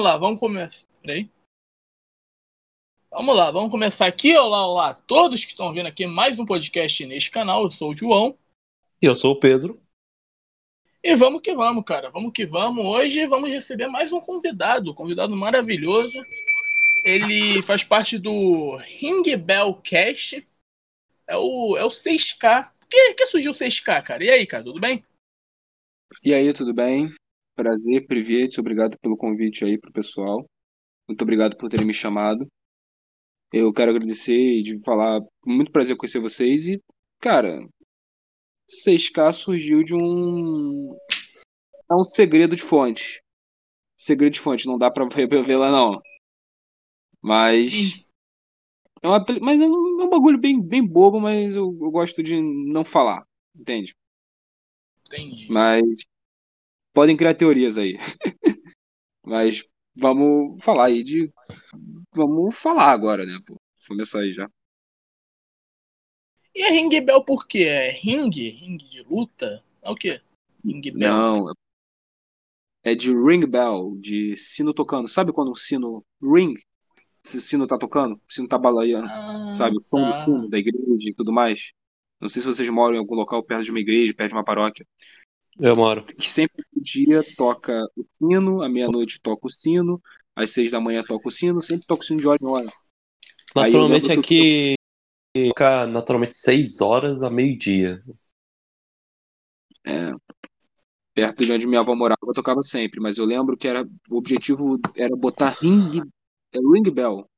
lá, vamos começar. Peraí. Vamos lá, vamos começar aqui. Olá, olá a todos que estão vendo aqui mais um podcast neste canal. Eu sou o João. E eu sou o Pedro. E vamos que vamos, cara. Vamos que vamos. Hoje vamos receber mais um convidado, um convidado maravilhoso. Ele faz parte do Ring Bell Cast. É o, é o 6K. Por que, que surgiu o 6K, cara? E aí, cara, tudo bem? E aí, tudo bem? Prazer, privilégio, obrigado pelo convite aí pro pessoal. Muito obrigado por terem me chamado. Eu quero agradecer e de falar, muito prazer conhecer vocês e, cara, 6K surgiu de um é um segredo de fonte. Segredo de fonte, não dá pra revelar não. Mas é uma, mas é um, é um bagulho bem, bem bobo, mas eu, eu gosto de não falar, entende? Entendi. Mas podem criar teorias aí. Mas vamos falar aí de. Vamos falar agora, né? Pô. Começar aí já. E a Ring Bell por quê? É ringue? Ringue de luta? É o quê? Ring Bell? Não. É de ring bell, de sino tocando. Sabe quando um sino ring? Se o sino tá tocando, o sino tá balaando, Ah, sabe? O som tá. do sino da igreja e tudo mais. Não sei se vocês moram em algum local perto de uma igreja, perto de uma paróquia. Eu moro. que sempre no dia toca o sino, à meia-noite toca o sino, às seis da manhã toca o sino, sempre toca o sino de hora em hora. Naturalmente aqui toca naturalmente 6 horas a meio-dia. É, perto de onde minha avó morava, eu tocava sempre, mas eu lembro que era, o objetivo era botar ring, é, ring bell.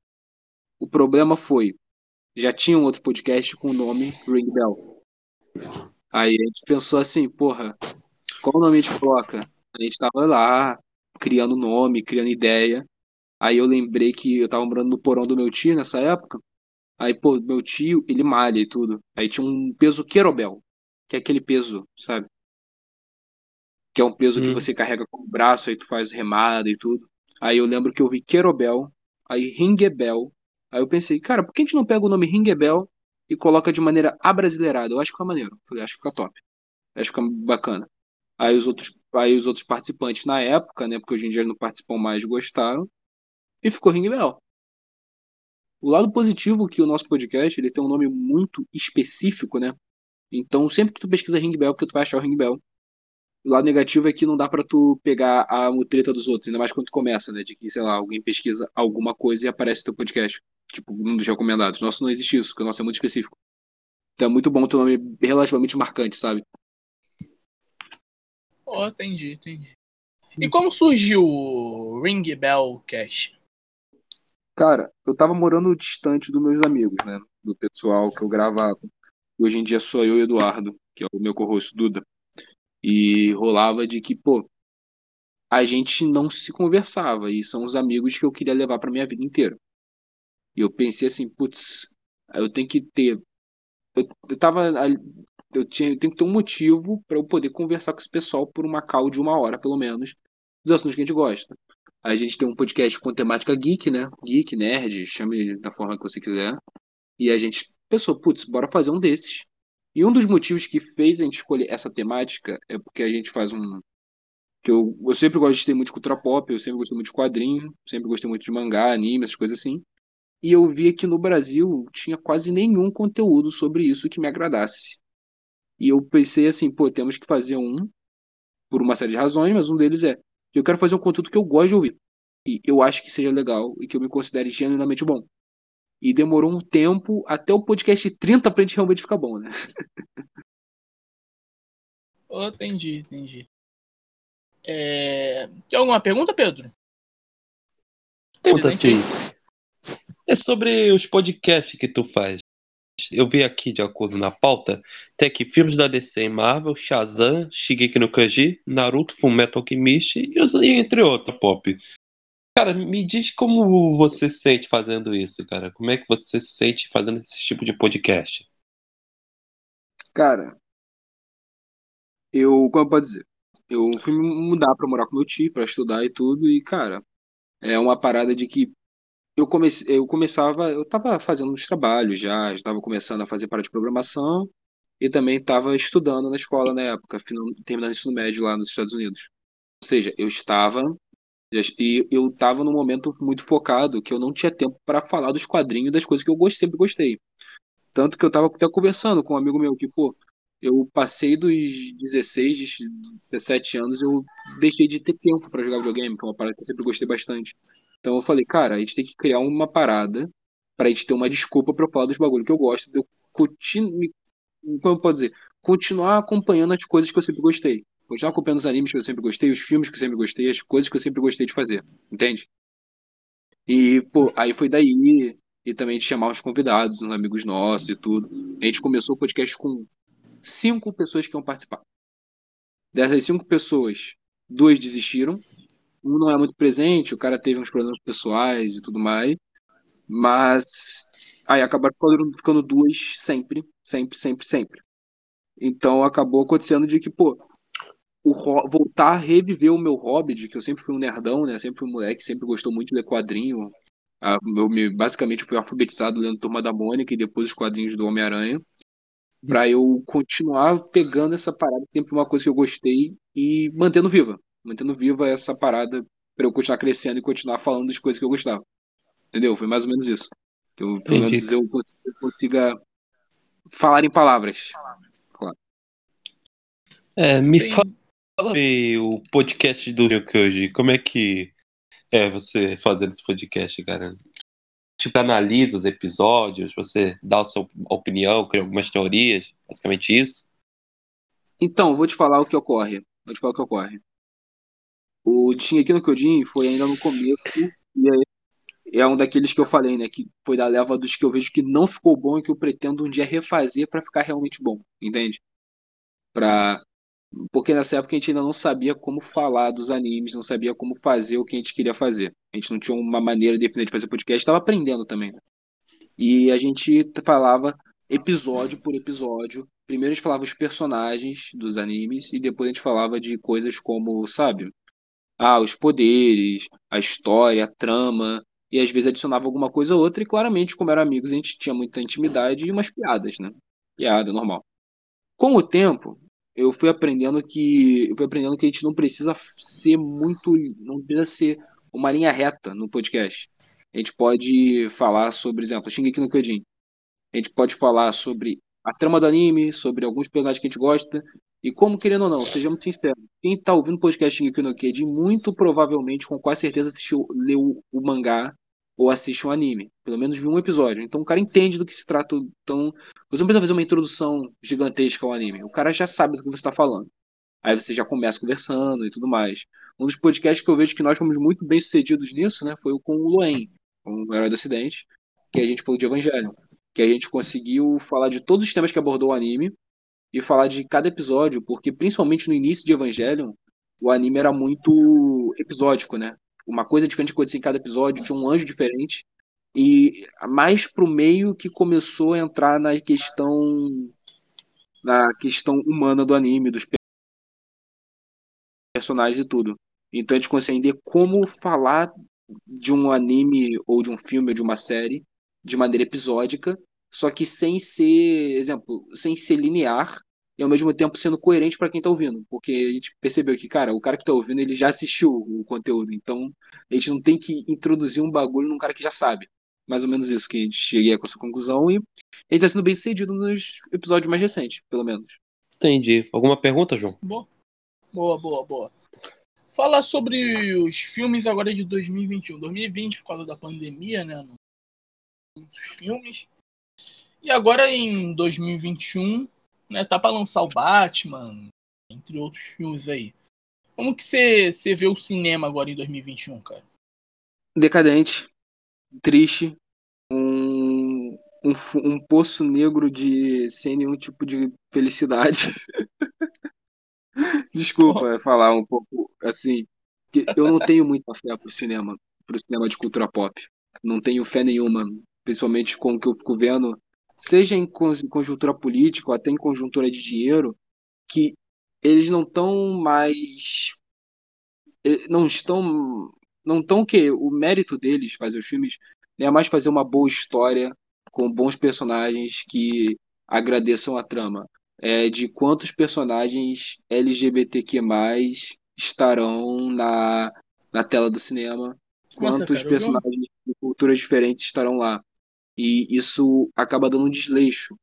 O problema foi, já tinha um outro podcast com o nome Ring Bell. Aí a gente pensou assim, porra, qual nome a gente coloca? A gente tava lá, criando nome, criando ideia. Aí eu lembrei que eu tava morando no porão do meu tio nessa época. Aí, pô, meu tio, ele malha e tudo. Aí tinha um peso querobel, que é aquele peso, sabe? Que é um peso que Hum. você carrega com o braço, aí tu faz remada e tudo. Aí eu lembro que eu vi querobel, aí ringebel. Aí eu pensei, cara, por que a gente não pega o nome ringebel e coloca de maneira abrasileirada? Eu acho que fica maneiro. Falei, acho que fica top. Acho que fica bacana. Aí os outros, aí os outros participantes na época, né, porque hoje em dia não participam mais, gostaram. E ficou ringebel. O lado positivo que o nosso podcast ele tem um nome muito específico, né? Então, sempre que tu pesquisa Ring Bell, porque tu vai achar o Ring Bell. O lado negativo é que não dá pra tu pegar a mutreta dos outros, ainda mais quando tu começa, né? De que, sei lá, alguém pesquisa alguma coisa e aparece teu podcast. Tipo, um dos recomendados. Nosso não existe isso, porque o nosso é muito específico. Então é muito bom ter um nome relativamente marcante, sabe? Oh, entendi, entendi. E como surgiu o Ring Bell Cash? Cara, eu tava morando distante dos meus amigos, né? Do pessoal que eu gravava. Hoje em dia sou eu e o Eduardo, que é o meu co-host Duda. E rolava de que, pô, a gente não se conversava. E são os amigos que eu queria levar pra minha vida inteira. E eu pensei assim, putz, eu tenho que ter. Eu, eu tava. Eu, tinha, eu tenho que ter um motivo pra eu poder conversar com esse pessoal por uma call de uma hora, pelo menos, dos assuntos que a gente gosta. A gente tem um podcast com temática geek, né? Geek, nerd, chame da forma que você quiser. E a gente pensou, putz, bora fazer um desses. E um dos motivos que fez a gente escolher essa temática é porque a gente faz um. Que eu, eu sempre gostei muito de cultura pop, eu sempre gostei muito de quadrinho, sempre gostei muito de mangá, anime, essas coisas assim. E eu via que no Brasil tinha quase nenhum conteúdo sobre isso que me agradasse. E eu pensei assim, pô, temos que fazer um por uma série de razões, mas um deles é eu quero fazer um conteúdo que eu gosto de ouvir. E eu acho que seja legal e que eu me considere genuinamente bom. E demorou um tempo até o podcast 30 pra gente realmente ficar bom, né? Oh, entendi, entendi. É... Tem alguma pergunta, Pedro? Pergunta Presente assim. É sobre os podcasts que tu faz. Eu vi aqui, de acordo na pauta, tem aqui filmes da DC e Marvel, Shazam, Shigeki no Kanji, Naruto, Fullmetal Alchemist e, entre outros, pop. Cara, me diz como você se sente fazendo isso, cara. Como é que você se sente fazendo esse tipo de podcast? Cara, eu, como posso dizer? Eu fui mudar pra morar com meu tio, pra estudar e tudo, e, cara, é uma parada de que eu comecei, eu começava, eu tava fazendo uns trabalhos já, estava começando a fazer parte de programação e também estava estudando na escola na época, terminando o ensino médio lá nos Estados Unidos. Ou seja, eu estava E eu tava num momento muito focado que eu não tinha tempo para falar dos quadrinhos das coisas que eu sempre gostei. Tanto que eu tava até conversando com um amigo meu que, pô, eu passei dos 16, 17 anos, eu deixei de ter tempo para jogar videogame, que é uma parada que eu sempre gostei bastante. Então eu falei, cara, a gente tem que criar uma parada pra gente ter uma desculpa pra eu falar dos bagulhos que eu gosto, de eu continuar, como eu posso dizer, continuar acompanhando as coisas que eu sempre gostei. Continuar acompanhando os animes que eu sempre gostei, os filmes que eu sempre gostei, as coisas que eu sempre gostei de fazer, entende? E, pô, aí foi daí, e também de chamar os convidados, uns amigos nossos e tudo. A gente começou o podcast com cinco pessoas que iam participar. Dessas cinco pessoas, duas desistiram. Um não é muito presente, o cara teve uns problemas pessoais e tudo mais. Mas aí acabaram ficando, ficando duas sempre, sempre, sempre, sempre. Então acabou acontecendo de que, pô, o, voltar a reviver o meu hobby, de que eu sempre fui um nerdão, né? Sempre fui um moleque, sempre gostou muito de ler quadrinho. Eu me, basicamente fui alfabetizado lendo Turma da Mônica e depois os quadrinhos do Homem-Aranha. Pra eu continuar pegando essa parada, sempre uma coisa que eu gostei e mantendo viva. Mantendo viva essa parada para eu continuar crescendo e continuar falando das coisas que eu gostava. Entendeu? Foi mais ou menos isso. Eu, pelo menos eu consiga falar em palavras. Claro. É, me Tem... fala o podcast do Ryokuji. Como é que é você fazendo esse podcast, cara? Tipo, analisa os episódios, você dá a sua opinião, cria algumas teorias, basicamente isso? Então, vou te falar o que ocorre. Vou te falar o que ocorre. O aqui no Kyojin foi ainda no começo, e aí é um daqueles que eu falei, né? Que foi da leva dos que eu vejo que não ficou bom e que eu pretendo um dia refazer para ficar realmente bom, entende? Pra... Porque nessa época a gente ainda não sabia como falar dos animes, não sabia como fazer o que a gente queria fazer. A gente não tinha uma maneira definida de fazer podcast, estava aprendendo também. E a gente falava episódio por episódio. Primeiro a gente falava os personagens dos animes e depois a gente falava de coisas como, sabe? Ah, os poderes, a história, a trama, e às vezes adicionava alguma coisa ou outra, e claramente, como eram amigos, a gente tinha muita intimidade e umas piadas, né? Piada, normal. Com o tempo, eu fui aprendendo que eu fui aprendendo que a gente não precisa ser muito, não precisa ser uma linha reta no podcast. A gente pode falar sobre, exemplo, Shingeki no Kyojin. A gente pode falar sobre a trama do anime, sobre alguns personagens que a gente gosta, e como, querendo ou não, sejamos sinceros, quem está ouvindo o podcast Shingeki no Kyojin, muito provavelmente, com quase certeza, assistiu, leu o mangá ou assiste um anime. Pelo menos viu um episódio. Então o cara entende do que se trata. Então você não precisa fazer uma introdução gigantesca ao anime. O cara já sabe do que você está falando. Aí você já começa conversando e tudo mais. Um dos podcasts que eu vejo que nós fomos muito bem sucedidos nisso, né, foi o com o Loen, o Herói do Acidente, que a gente falou de Evangelho. Que a gente conseguiu falar de todos os temas que abordou o anime e falar de cada episódio, porque principalmente no início de Evangelho, o anime era muito episódico, né? uma coisa diferente acontecia em cada episódio, tinha um anjo diferente. E mais pro meio que começou a entrar na questão na questão humana do anime, dos personagens e tudo. Então a gente consegue entender como falar de um anime ou de um filme ou de uma série de maneira episódica, só que sem ser, exemplo, sem ser linear e ao mesmo tempo sendo coerente para quem está ouvindo, porque a gente percebeu que, cara, o cara que está ouvindo, ele já assistiu o conteúdo, então a gente não tem que introduzir um bagulho num cara que já sabe. Mais ou menos isso que a gente cheguei com essa conclusão e ele está sendo bem sucedido nos episódios mais recentes, pelo menos. Entendi. Alguma pergunta, João? Boa, boa, boa. boa. Falar sobre os filmes agora de 2021. 2020, por causa da pandemia, né? Muitos filmes. E agora em 2021, né? Tá para lançar o Batman, entre outros filmes aí. Como que você, vê o cinema agora em 2021, cara? Decadente, triste, um, um, um poço negro de sem nenhum tipo de felicidade. Desculpa falar um pouco assim, que eu não tenho muita fé pro cinema, pro cinema de cultura pop. Não tenho fé nenhuma, principalmente com o que eu fico vendo seja em conjuntura política ou até em conjuntura de dinheiro, que eles não estão mais. Não estão. Não estão que o mérito deles fazer os filmes é mais fazer uma boa história com bons personagens que agradeçam a trama. É de quantos personagens LGBTQ estarão na na tela do cinema, Nossa, quantos cara, personagens de culturas diferentes estarão lá. E isso acaba dando um desleixo.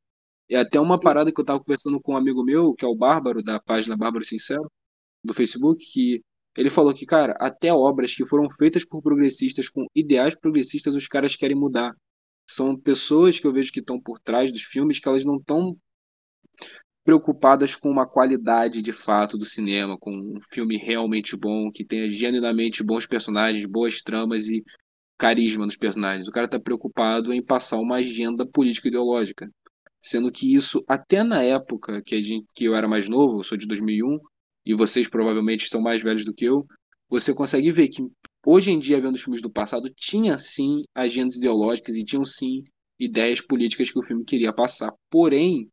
É até uma parada que eu tava conversando com um amigo meu, que é o Bárbaro, da página Bárbaro Sincero, do Facebook, que ele falou que, cara, até obras que foram feitas por progressistas, com ideais progressistas, os caras querem mudar. São pessoas que eu vejo que estão por trás dos filmes que elas não estão preocupadas com uma qualidade de fato do cinema, com um filme realmente bom, que tenha genuinamente bons personagens, boas tramas e carisma nos personagens. O cara está preocupado em passar uma agenda política ideológica. Sendo que isso, até na época que, a gente, que eu era mais novo, eu sou de 2001, e vocês provavelmente são mais velhos do que eu, você consegue ver que hoje em dia, vendo os filmes do passado, tinha sim agendas ideológicas e tinham sim ideias políticas que o filme queria passar. Porém,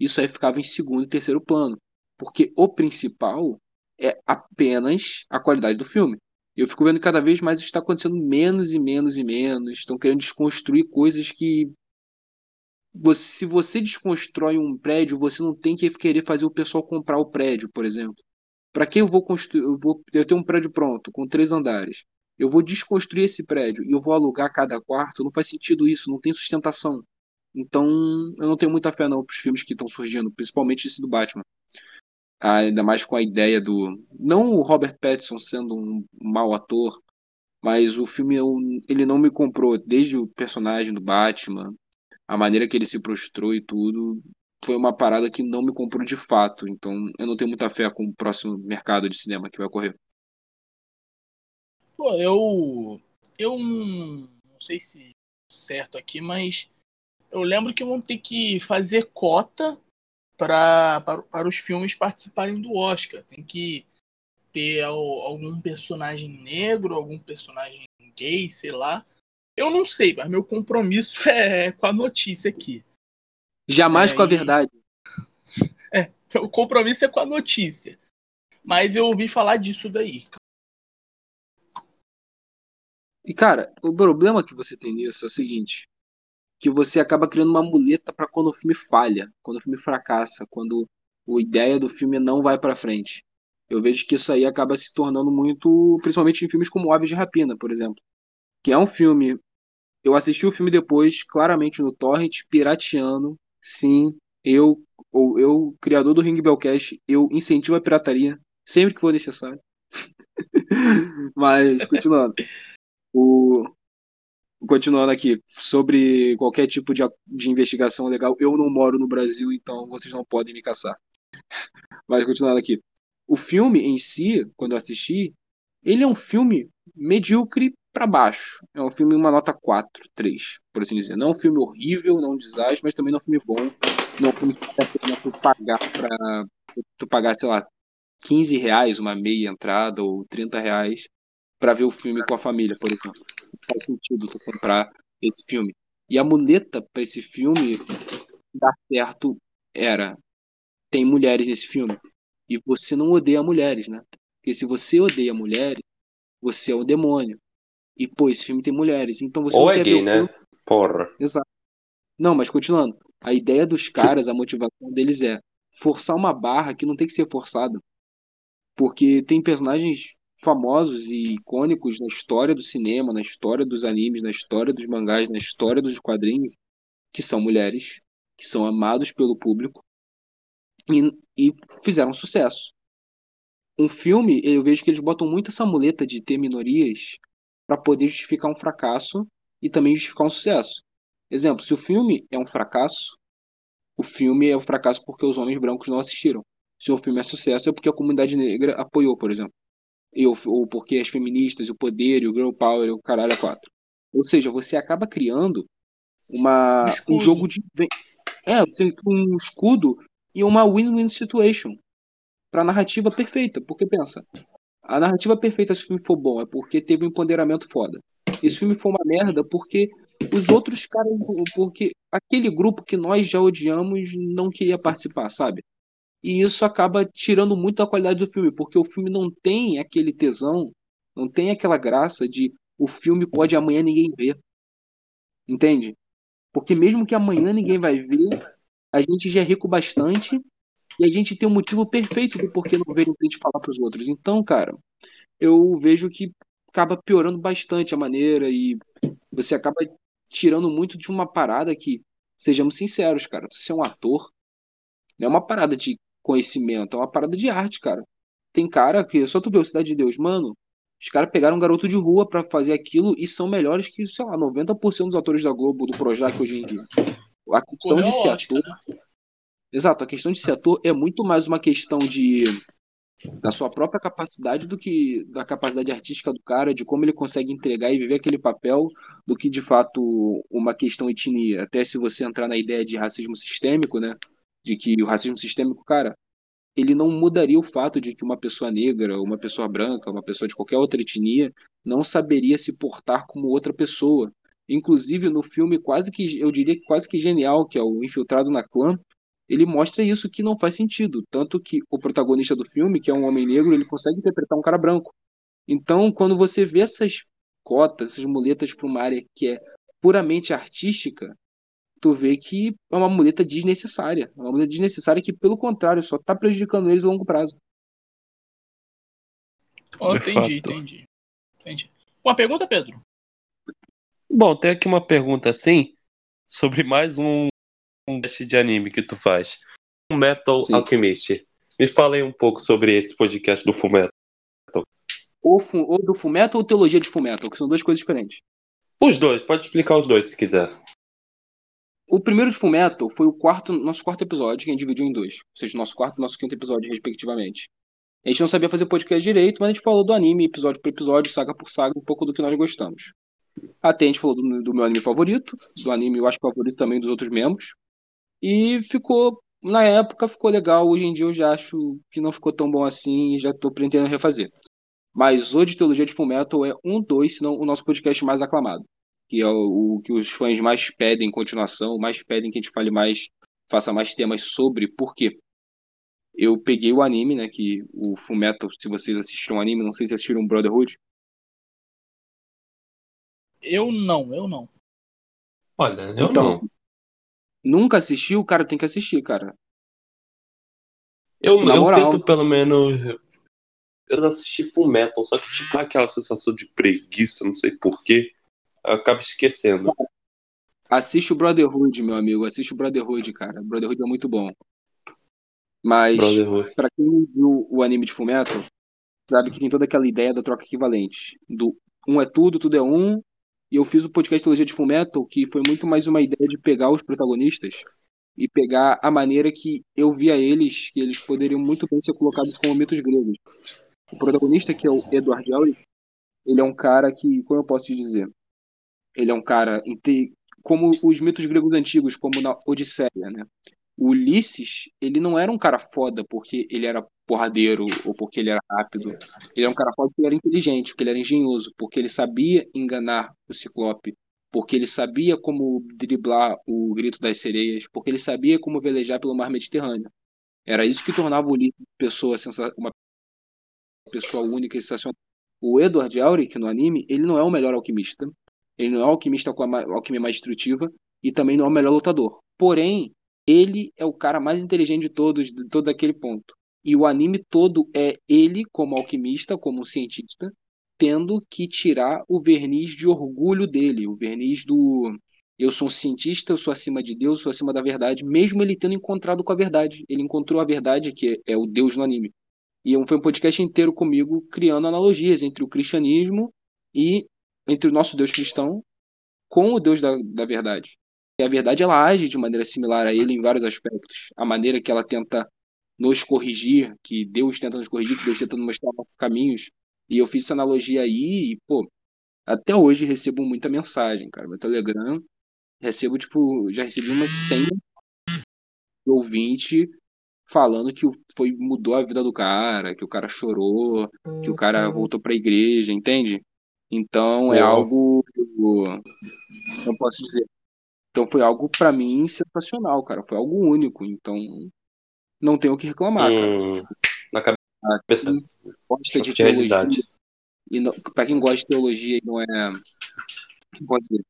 isso aí ficava em segundo e terceiro plano, porque o principal é apenas a qualidade do filme. Eu fico vendo cada vez mais isso está acontecendo menos e menos e menos. Estão querendo desconstruir coisas que você, se você desconstrói um prédio, você não tem que querer fazer o pessoal comprar o prédio, por exemplo. Para que eu vou construir? Eu, vou, eu tenho um prédio pronto, com três andares. Eu vou desconstruir esse prédio e eu vou alugar cada quarto. Não faz sentido isso, não tem sustentação. Então, eu não tenho muita fé não para os filmes que estão surgindo, principalmente esse do Batman. Ah, ainda mais com a ideia do. Não o Robert Pattinson sendo um mau ator, mas o filme eu- ele não me comprou desde o personagem do Batman, a maneira que ele se prostrou e tudo. Foi uma parada que não me comprou de fato. Então, eu não tenho muita fé com o próximo mercado de cinema que vai ocorrer. Pô, eu. Eu não sei se certo aqui, mas eu lembro que vão ter que fazer cota pra, para, para os filmes participarem do Oscar. Tem que ter al- algum personagem negro, algum personagem gay, sei lá. Eu não sei, mas meu compromisso é com a notícia aqui. Jamais É, com a verdade. O compromisso é com a notícia. Mas eu ouvi falar disso daí. E, cara, o problema que você tem nisso é o seguinte: que você acaba criando uma muleta para quando o filme falha, quando o filme fracassa, quando a ideia do filme não vai para frente. Eu vejo que isso aí acaba se tornando muito, principalmente em filmes como Aves de Rapina, por exemplo, que é um filme. Eu assisti o filme depois, claramente no torrent, pirateando. Sim, eu, ou eu, criador do Ring Bellcast, eu incentivo a pirataria sempre que for necessário. Mas, continuando. O, continuando aqui, sobre qualquer tipo de, de investigação legal, eu não moro no Brasil, então vocês não podem me caçar. Mas continuando aqui. O filme em si, quando eu assisti, ele é um filme medíocre para baixo. É um filme uma nota 4, 3, por assim dizer. Não é um filme horrível, não é um desastre, mas também não é um filme bom. Não é um filme que tu pagar pra tu pagar, sei lá, 15 reais uma meia entrada ou 30 reais para ver o filme com a família, por exemplo. Faz sentido tu comprar esse filme. E a muleta para esse filme dar certo era tem mulheres nesse filme e você não odeia mulheres, né? Porque se você odeia mulheres, você é o demônio. E pô, esse filme tem mulheres, então você Ou não é quer gay, ver né? filme. Porra. Exato. Não, mas continuando. A ideia dos caras, a motivação deles é forçar uma barra que não tem que ser forçada. Porque tem personagens famosos e icônicos na história do cinema, na história dos animes, na história dos mangás, na história dos quadrinhos, que são mulheres, que são amados pelo público e, e fizeram sucesso. Um filme, eu vejo que eles botam muito essa muleta de ter minorias para poder justificar um fracasso e também justificar um sucesso. Exemplo, se o filme é um fracasso, o filme é um fracasso porque os homens brancos não assistiram. Se o filme é sucesso, é porque a comunidade negra apoiou, por exemplo. E, ou, ou porque as feministas, o poder, o girl power, o caralho é quatro. Ou seja, você acaba criando uma, Um um jogo de. É, um escudo e uma win-win situation pra narrativa perfeita. Porque pensa, a narrativa perfeita se o filme for bom é porque teve um empoderamento foda. Esse filme foi uma merda porque os outros caras, porque aquele grupo que nós já odiamos não queria participar, sabe? E isso acaba tirando muito a qualidade do filme, porque o filme não tem aquele tesão, não tem aquela graça de o filme pode amanhã ninguém ver. Entende? Porque mesmo que amanhã ninguém vai ver, a gente já é rico bastante e a gente tem um motivo perfeito do porquê não ver a gente falar pros outros. Então, cara, eu vejo que acaba piorando bastante a maneira e você acaba tirando muito de uma parada que, sejamos sinceros, cara, você é um ator, não é uma parada de conhecimento, é uma parada de arte, cara. Tem cara que, só tu vê o Cidade de Deus, mano, os caras pegaram um garoto de rua para fazer aquilo e são melhores que, sei lá, 90% dos atores da Globo, do Projac hoje em dia. A questão Correu de ser ator. Exato, a questão de ser ator é muito mais uma questão de da sua própria capacidade do que da capacidade artística do cara, de como ele consegue entregar e viver aquele papel, do que de fato uma questão etnia. Até se você entrar na ideia de racismo sistêmico, né? De que o racismo sistêmico, cara, ele não mudaria o fato de que uma pessoa negra, uma pessoa branca, uma pessoa de qualquer outra etnia não saberia se portar como outra pessoa. Inclusive no filme quase que eu diria quase que genial, que é o Infiltrado na Clã, ele mostra isso que não faz sentido, tanto que o protagonista do filme, que é um homem negro, ele consegue interpretar um cara branco. Então, quando você vê essas cotas, essas muletas para uma área que é puramente artística, tu vê que é uma muleta desnecessária. É uma muleta desnecessária que, pelo contrário, só está prejudicando eles a longo prazo. Oh, entendi, entendi. Entendi. Uma pergunta, Pedro? Bom, tem aqui uma pergunta assim sobre mais um, um teste de anime que tu faz. Um Metal Sim. Alchemist. Me fala aí um pouco sobre esse podcast do Fullmetal. Ou, fu- ou do Fullmetal ou Teologia de Fullmetal, que são duas coisas diferentes. Os dois, pode explicar os dois se quiser. O primeiro de Fullmetal foi o quarto, nosso quarto episódio, que a gente dividiu em dois. Ou seja, nosso quarto e nosso quinto episódio, respectivamente. A gente não sabia fazer podcast direito, mas a gente falou do anime, episódio por episódio, saga por saga, um pouco do que nós gostamos. Até a gente falou do, do meu anime favorito, do anime eu acho favorito também dos outros membros. E ficou, na época ficou legal, hoje em dia eu já acho que não ficou tão bom assim e já tô pretendendo refazer. Mas o de Teologia de Fullmetal é um, dois, se não o nosso podcast mais aclamado. Que é o, o que os fãs mais pedem em continuação, mais pedem que a gente fale mais, faça mais temas sobre. Por quê? Eu peguei o anime, né? Que o Fullmetal, se vocês assistiram o anime, não sei se assistiram Brotherhood. Eu não, eu não. Olha, eu Então, não. Nunca assistiu? Cara, tem que assistir, cara. Eu, na eu moral. tento pelo menos. Eu assisti Fullmetal, só que tipo aquela sensação de preguiça, não sei porquê. Eu acabo esquecendo. Assiste o Brotherhood, meu amigo. Assiste o Brotherhood, cara. Brotherhood é muito bom. Mas, pra quem não viu o anime de Fullmetal, sabe que tem toda aquela ideia da troca equivalente. Do um é tudo, tudo é um. E eu fiz o podcast Teologia de Fullmetal, que foi muito mais uma ideia de pegar os protagonistas e pegar a maneira que eu via eles, que eles poderiam muito bem ser colocados como mitos gregos. O protagonista, que é o Edward Elric, ele é um cara que, como eu posso te dizer, ele é um cara como os mitos gregos antigos, como na Odisseia, né? O Ulisses, ele não era um cara foda porque ele era porradeiro ou porque ele era rápido. Ele era um cara foda porque ele era inteligente, porque ele era engenhoso, porque ele sabia enganar o Ciclope, porque ele sabia como driblar o grito das sereias, porque ele sabia como velejar pelo mar Mediterrâneo. Era isso que tornava o Ulisses uma pessoa uma pessoa única e sensacional. O Edward Elric, no anime, ele não é o melhor alquimista. Ele não é o alquimista com a alquimia mais destrutiva e também não é o melhor lutador. Porém, ele é o cara mais inteligente de todos, de todo aquele ponto. E o anime todo é ele, como alquimista, como cientista, tendo que tirar o verniz de orgulho dele, o verniz do eu sou um cientista, eu sou acima de Deus, eu sou acima da verdade, mesmo ele tendo encontrado com a verdade. Ele encontrou a verdade, que é o Deus no anime. E foi um podcast inteiro comigo criando analogias entre o cristianismo e entre o nosso Deus cristão com o Deus da, da verdade. E a verdade ela age de maneira similar a ele em vários aspectos. A maneira que ela tenta nos corrigir, que Deus tenta nos corrigir, que Deus tenta nos mostrar nossos caminhos. E eu fiz essa analogia aí e, pô, até hoje recebo muita mensagem, cara. Meu Telegram, recebo, tipo, já recebi umas 100 ouvinte falando que foi mudou a vida do cara, que o cara chorou, que o cara voltou pra igreja, entende? Então é algo, eu posso dizer. Então foi algo pra mim sensacional, cara. Foi algo único. Então não tenho o que reclamar, cara. Hum, na cabeça. Quem gosta de teologia e não, pra quem gosta de teologia e não é, pode dizer,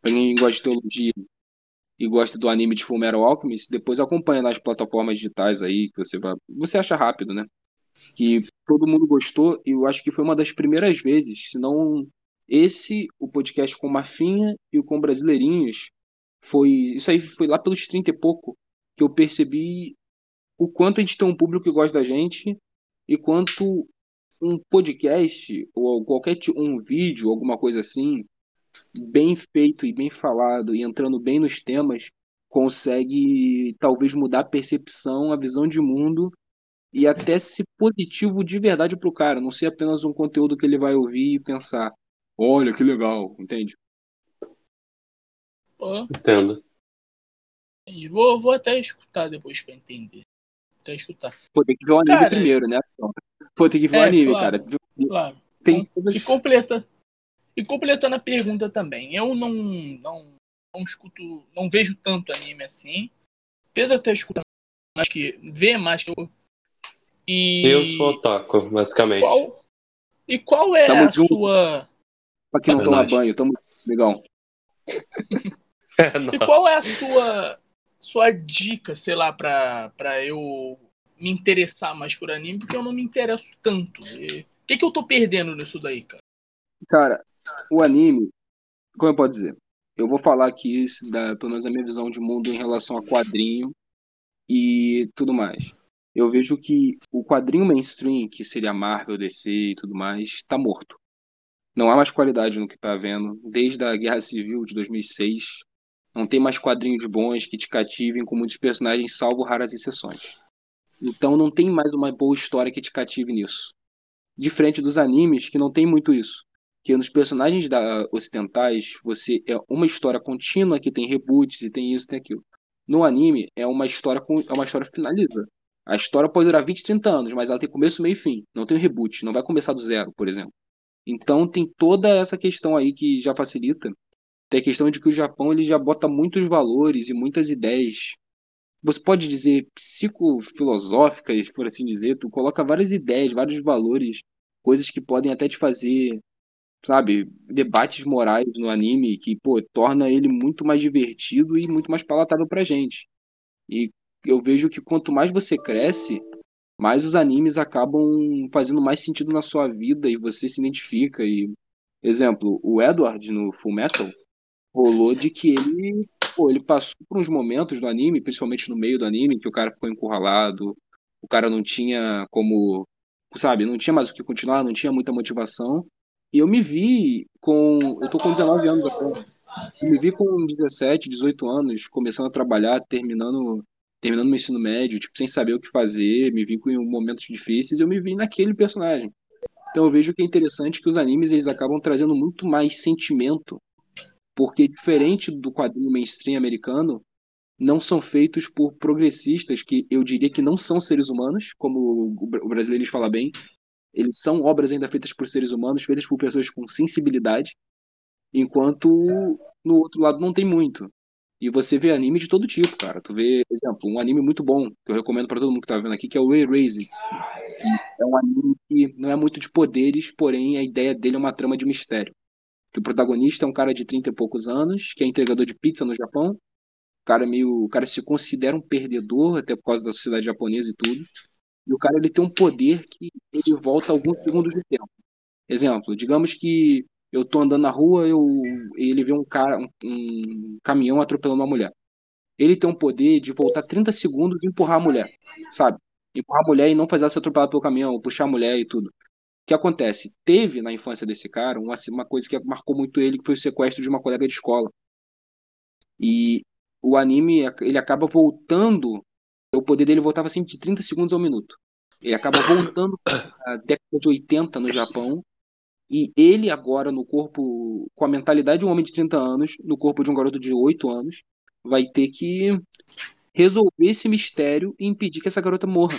pra quem gosta de teologia e gosta do anime de Fullmetal Alchemist, depois acompanha nas plataformas digitais aí que você vai, você acha rápido, né? Que todo mundo gostou e eu acho que foi uma das primeiras vezes, se não esse, o podcast com Mafinha e o com Brasileirinhos, foi isso aí foi lá pelos 30 e pouco que eu percebi o quanto a gente tem um público que gosta da gente e quanto um podcast ou qualquer um vídeo, alguma coisa assim, bem feito e bem falado e entrando bem nos temas, consegue talvez mudar a percepção, a visão de mundo e até ser positivo de verdade para o cara, não ser apenas um conteúdo que ele vai ouvir e pensar, olha que legal, entende? Entendo. Vou, vou até escutar depois para entender. Até escutar. Pô, tem que ver o anime cara, primeiro, né? Pô, tem que ver é, o anime, claro, cara. Claro. Tem... E completa. E completando a pergunta também, eu não, não, não escuto, não vejo tanto anime assim. Pedro até escuta mais que vê mais que eu. E eu sou otaku, basicamente. Qual, e qual é tamo a junto. sua. Pra quem não é toma banho, tamo legal. é, e qual é a sua sua dica, sei lá, pra, pra eu me interessar mais por anime, porque eu não me interesso tanto. O que, que eu tô perdendo nisso daí, cara? Cara, o anime, como eu posso dizer? Eu vou falar aqui, da, pelo menos a minha visão de mundo em relação a quadrinho e tudo mais. Eu vejo que o quadrinho mainstream, que seria Marvel, DC e tudo mais, está morto. Não há mais qualidade no que está vendo. Desde a Guerra Civil de 2006, não tem mais quadrinhos bons que te cativem com muitos personagens, salvo raras exceções. Então não tem mais uma boa história que te cative nisso. Diferente dos animes, que não tem muito isso que nos personagens da, ocidentais você é uma história contínua que tem reboots e tem isso e tem aquilo. No anime é uma história é uma história finaliza. A história pode durar 20, 30 anos, mas ela tem começo, meio e fim. Não tem reboot, não vai começar do zero, por exemplo. Então tem toda essa questão aí que já facilita. Tem a questão de que o Japão ele já bota muitos valores e muitas ideias. Você pode dizer psicofilosóficas, por assim dizer, tu coloca várias ideias, vários valores, coisas que podem até te fazer sabe, debates morais no anime que, pô, torna ele muito mais divertido e muito mais palatável pra gente. E eu vejo que quanto mais você cresce, mais os animes acabam fazendo mais sentido na sua vida e você se identifica. E, exemplo, o Edward no Full Metal rolou de que ele, pô, ele passou por uns momentos do anime, principalmente no meio do anime, que o cara ficou encurralado, o cara não tinha como, sabe, não tinha mais o que continuar, não tinha muita motivação. E eu me vi com. Eu tô com 19 anos agora. Eu me vi com 17, 18 anos, começando a trabalhar, terminando terminando meu ensino médio, tipo, sem saber o que fazer, me vi com momentos difíceis, eu me vi naquele personagem. Então eu vejo que é interessante que os animes eles acabam trazendo muito mais sentimento, porque diferente do quadrinho mainstream americano, não são feitos por progressistas que eu diria que não são seres humanos, como o brasileiro fala bem, eles são obras ainda feitas por seres humanos, feitas por pessoas com sensibilidade, enquanto no outro lado não tem muito. E você vê anime de todo tipo, cara. Tu vê, por exemplo, um anime muito bom, que eu recomendo para todo mundo que tá vendo aqui, que é o Erased. É um anime que não é muito de poderes, porém a ideia dele é uma trama de mistério. Que o protagonista é um cara de 30 e poucos anos, que é entregador de pizza no Japão. O cara meio, o cara se considera um perdedor, até por causa da sociedade japonesa e tudo. E o cara ele tem um poder que ele volta alguns segundos de tempo. Exemplo, digamos que eu tô andando na rua eu, ele vê um cara, um, um caminhão atropelando uma mulher. Ele tem um poder de voltar 30 segundos e empurrar a mulher, sabe? Empurrar a mulher e não fazer ela ser atropelada pelo caminhão, puxar a mulher e tudo. O que acontece? Teve na infância desse cara uma, uma coisa que marcou muito ele, que foi o sequestro de uma colega de escola. E o anime ele acaba voltando o poder dele voltava assim de 30 segundos a um minuto. Ele acaba voltando à década de 80 no Japão. E ele agora, no corpo, com a mentalidade de um homem de 30 anos, no corpo de um garoto de 8 anos, vai ter que resolver esse mistério e impedir que essa garota morra.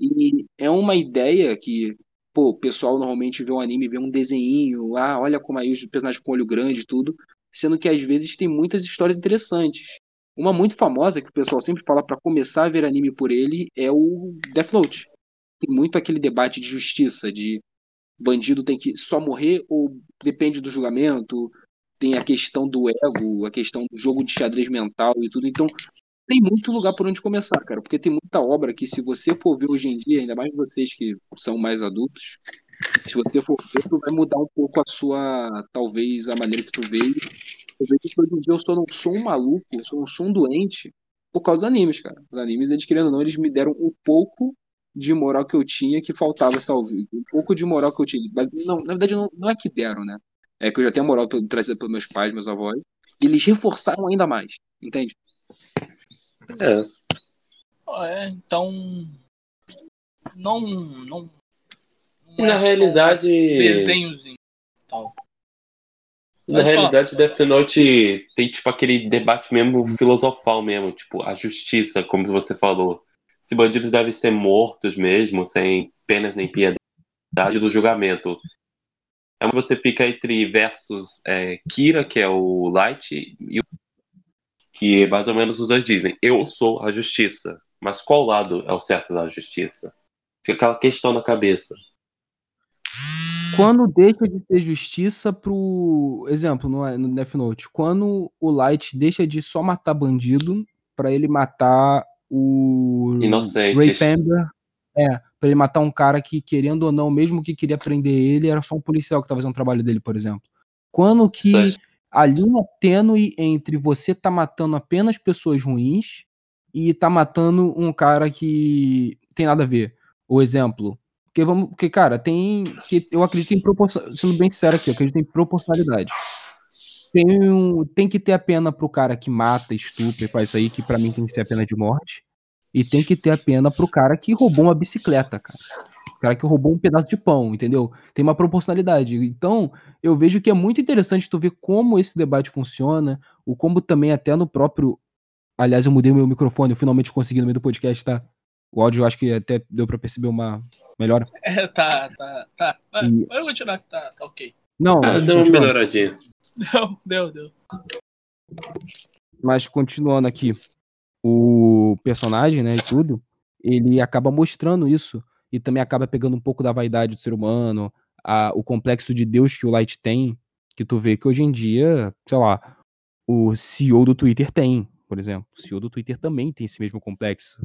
E é uma ideia que, pô, o pessoal normalmente vê um anime, vê um desenho, ah, olha como aí os personagens com olho grande e tudo, sendo que às vezes tem muitas histórias interessantes. Uma muito famosa que o pessoal sempre fala para começar a ver anime por ele é o Death Note. Tem muito aquele debate de justiça, de bandido tem que só morrer ou depende do julgamento. Tem a questão do ego, a questão do jogo de xadrez mental e tudo. Então, tem muito lugar por onde começar, cara, porque tem muita obra que, se você for ver hoje em dia, ainda mais vocês que são mais adultos, se você for ver, tu vai mudar um pouco a sua, talvez, a maneira que tu veio. Eu vejo que hoje em dia eu só não sou um maluco, eu só não sou um doente por causa dos animes, cara. Os animes, eles querendo ou não, eles me deram um pouco de moral que eu tinha que faltava, talvez. Um pouco de moral que eu tinha. Mas, não, na verdade, não, não é que deram, né? É que eu já tenho a moral trazida pelos meus pais, meus avós. E eles reforçaram ainda mais, entende? É. É, então. Não. não, não na é realidade. Desenhozinho. Tal. Na realidade, falar. Death Note tem tipo aquele debate mesmo filosofal mesmo, tipo, a justiça, como você falou. Se bandidos devem ser mortos mesmo, sem penas nem piedade do julgamento. É onde você fica entre versus é, Kira, que é o Light, e o que mais ou menos os dois dizem: Eu sou a justiça. Mas qual lado é o certo da justiça? Fica aquela questão na cabeça. Quando deixa de ser justiça pro. Exemplo, no, no Death Note, quando o Light deixa de só matar bandido para ele matar o. Inocente. Ray Pember. É, pra ele matar um cara que, querendo ou não, mesmo que queria prender ele, era só um policial que tava fazendo o trabalho dele, por exemplo. Quando que a linha tênue entre você tá matando apenas pessoas ruins e tá matando um cara que tem nada a ver. O exemplo. Porque vamos. Porque, cara, tem. Que eu acredito em proporção. Sendo bem sério aqui, eu acredito em proporcionalidade. Tem, um, tem que ter a pena pro cara que mata, estupra e faz isso aí, que para mim tem que ser a pena de morte. E tem que ter a pena pro cara que roubou uma bicicleta, cara. O cara que roubou um pedaço de pão, entendeu? Tem uma proporcionalidade. Então, eu vejo que é muito interessante tu ver como esse debate funciona, o como também até no próprio. Aliás, eu mudei meu microfone, eu finalmente consegui no meio do podcast, tá? O áudio eu acho que até deu pra perceber uma melhora. É, tá, tá, tá. E... Vai continuar que tá, tá ok. Não, ah, deu uma melhoradinha. Deu, deu, deu. Mas continuando aqui, o personagem, né, e tudo, ele acaba mostrando isso e também acaba pegando um pouco da vaidade do ser humano, a, o complexo de Deus que o Light tem, que tu vê que hoje em dia, sei lá, o CEO do Twitter tem, por exemplo. O CEO do Twitter também tem esse mesmo complexo.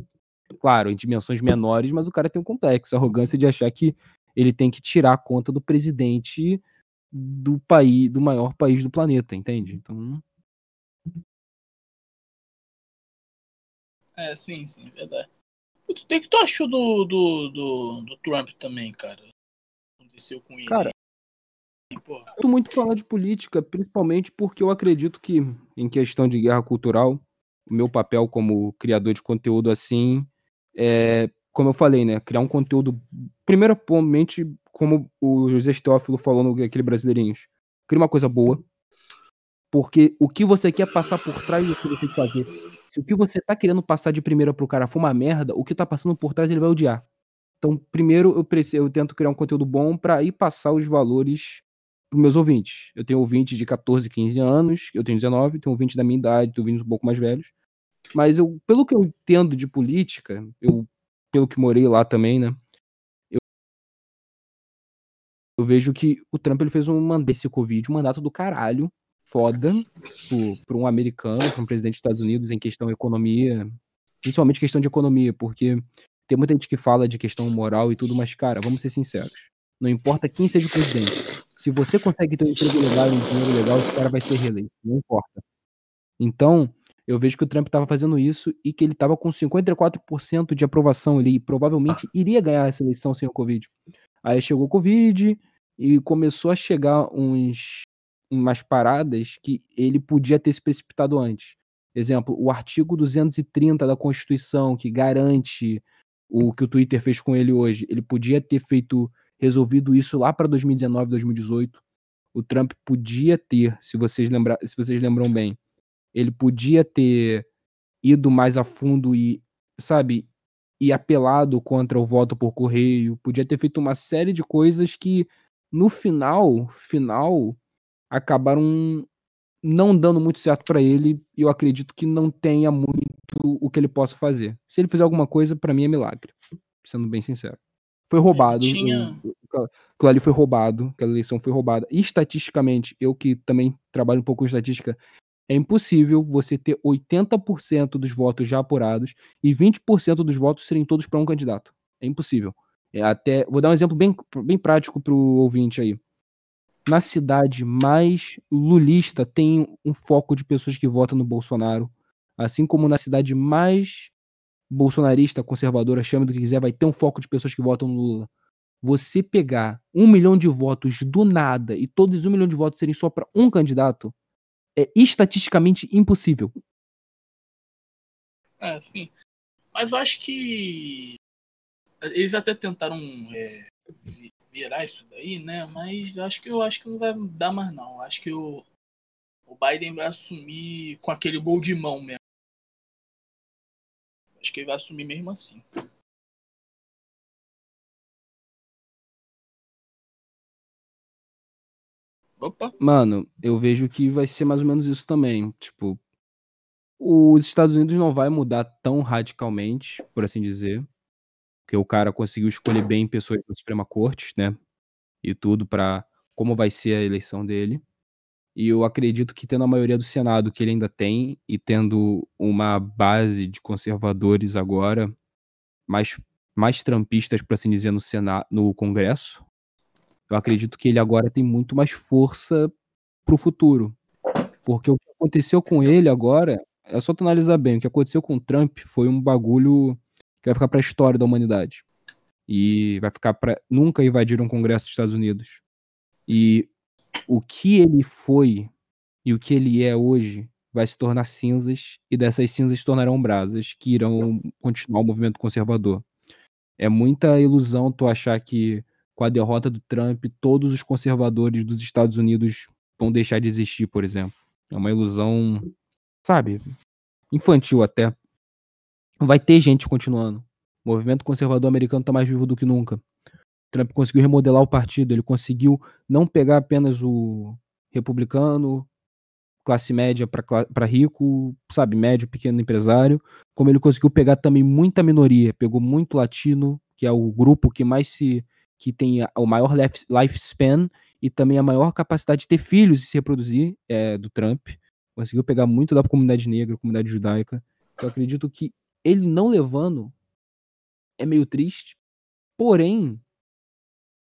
Claro, em dimensões menores, mas o cara tem um complexo, a arrogância de achar que ele tem que tirar a conta do presidente do país, do maior país do planeta, entende? Então. É, sim, sim, verdade. O que, que tu achou do, do, do, do Trump também, cara? Aconteceu com ele. Cara, eu muito falar de política, principalmente porque eu acredito que, em questão de guerra cultural, o meu papel como criador de conteúdo assim é, como eu falei, né, criar um conteúdo, primeiramente, como o José Estófilo falou no aquele Brasileirinhos, cria uma coisa boa, porque o que você quer passar por trás do que você tem que fazer se o que você tá querendo passar de primeira pro cara for uma merda, o que tá passando por trás ele vai odiar. Então, primeiro eu, preciso, eu tento criar um conteúdo bom para ir passar os valores pros meus ouvintes. Eu tenho ouvintes de 14, 15 anos, eu tenho 19, tenho ouvintes da minha idade, tenho ouvintes um pouco mais velhos. Mas eu, pelo que eu entendo de política, eu, pelo que morei lá também, né? Eu, vejo que o Trump ele fez um mandato esse Covid, um mandato do caralho, foda para um americano, para um presidente dos Estados Unidos em questão economia, principalmente questão de economia, porque tem muita gente que fala de questão moral e tudo, mas, cara, vamos ser sinceros. Não importa quem seja o presidente. Se você consegue ter um emprego legal um dinheiro legal, esse cara vai ser reeleito. Não importa. Então, eu vejo que o Trump estava fazendo isso e que ele estava com 54% de aprovação. Ele provavelmente iria ganhar essa eleição sem o Covid. Aí chegou o Covid e começou a chegar uns umas paradas que ele podia ter se precipitado antes. Exemplo, o artigo 230 da Constituição, que garante o que o Twitter fez com ele hoje, ele podia ter feito, resolvido isso lá para 2019, 2018. O Trump podia ter, se vocês, lembra, se vocês lembram bem, ele podia ter ido mais a fundo e, sabe, e apelado contra o voto por correio, podia ter feito uma série de coisas que no final, final, acabaram não dando muito certo para ele e eu acredito que não tenha muito o que ele possa fazer. Se ele fizer alguma coisa, para mim é milagre, sendo bem sincero. Foi roubado. Tinha... Aquilo ali foi roubado, aquela eleição foi roubada. E estatisticamente, eu que também trabalho um pouco com estatística, É impossível você ter 80% dos votos já apurados e 20% dos votos serem todos para um candidato. É impossível. É até, vou dar um exemplo bem, bem prático para o ouvinte aí. Na cidade mais lulista tem um foco de pessoas que votam no Bolsonaro, assim como na cidade mais bolsonarista, conservadora, chame do que quiser, vai ter um foco de pessoas que votam no Lula. Você pegar um milhão de votos do nada e todos um milhão de votos serem só para um candidato é estatisticamente impossível. É, sim. Mas eu acho que eles até tentaram é, virar isso daí, né? Mas acho que eu acho que não vai dar mais não. Acho que o, o Biden vai assumir com aquele gol de mão mesmo. Acho que ele vai assumir mesmo assim. Opa. Mano, eu vejo que vai ser mais ou menos isso também. Tipo, os Estados Unidos não vai mudar tão radicalmente, por assim dizer. Porque o cara conseguiu escolher bem pessoas da Suprema Corte, né? E tudo para como vai ser a eleição dele. E eu acredito que tendo a maioria do Senado que ele ainda tem e tendo uma base de conservadores agora mais mais trampistas, por assim dizer, no Senado, no Congresso, eu acredito que ele agora tem muito mais força pro futuro. Porque o que aconteceu com ele agora, é só tu analisar bem, o que aconteceu com o Trump foi um bagulho que vai ficar para a história da humanidade. E vai ficar para nunca invadir um congresso dos Estados Unidos. E o que ele foi e o que ele é hoje vai se tornar cinzas e dessas cinzas se tornarão brasas que irão continuar o movimento conservador. É muita ilusão tu achar que com a derrota do Trump todos os conservadores dos Estados Unidos vão deixar de existir, por exemplo. É uma ilusão, sabe, infantil até vai ter gente continuando. O movimento conservador americano está mais vivo do que nunca. Trump conseguiu remodelar o partido, ele conseguiu não pegar apenas o republicano, classe média para rico, sabe, médio, pequeno empresário, como ele conseguiu pegar também muita minoria, pegou muito latino, que é o grupo que mais se que tem o maior lifespan e também a maior capacidade de ter filhos e se reproduzir é, do Trump. Conseguiu pegar muito da comunidade negra, comunidade judaica. Eu acredito que ele não levando é meio triste, porém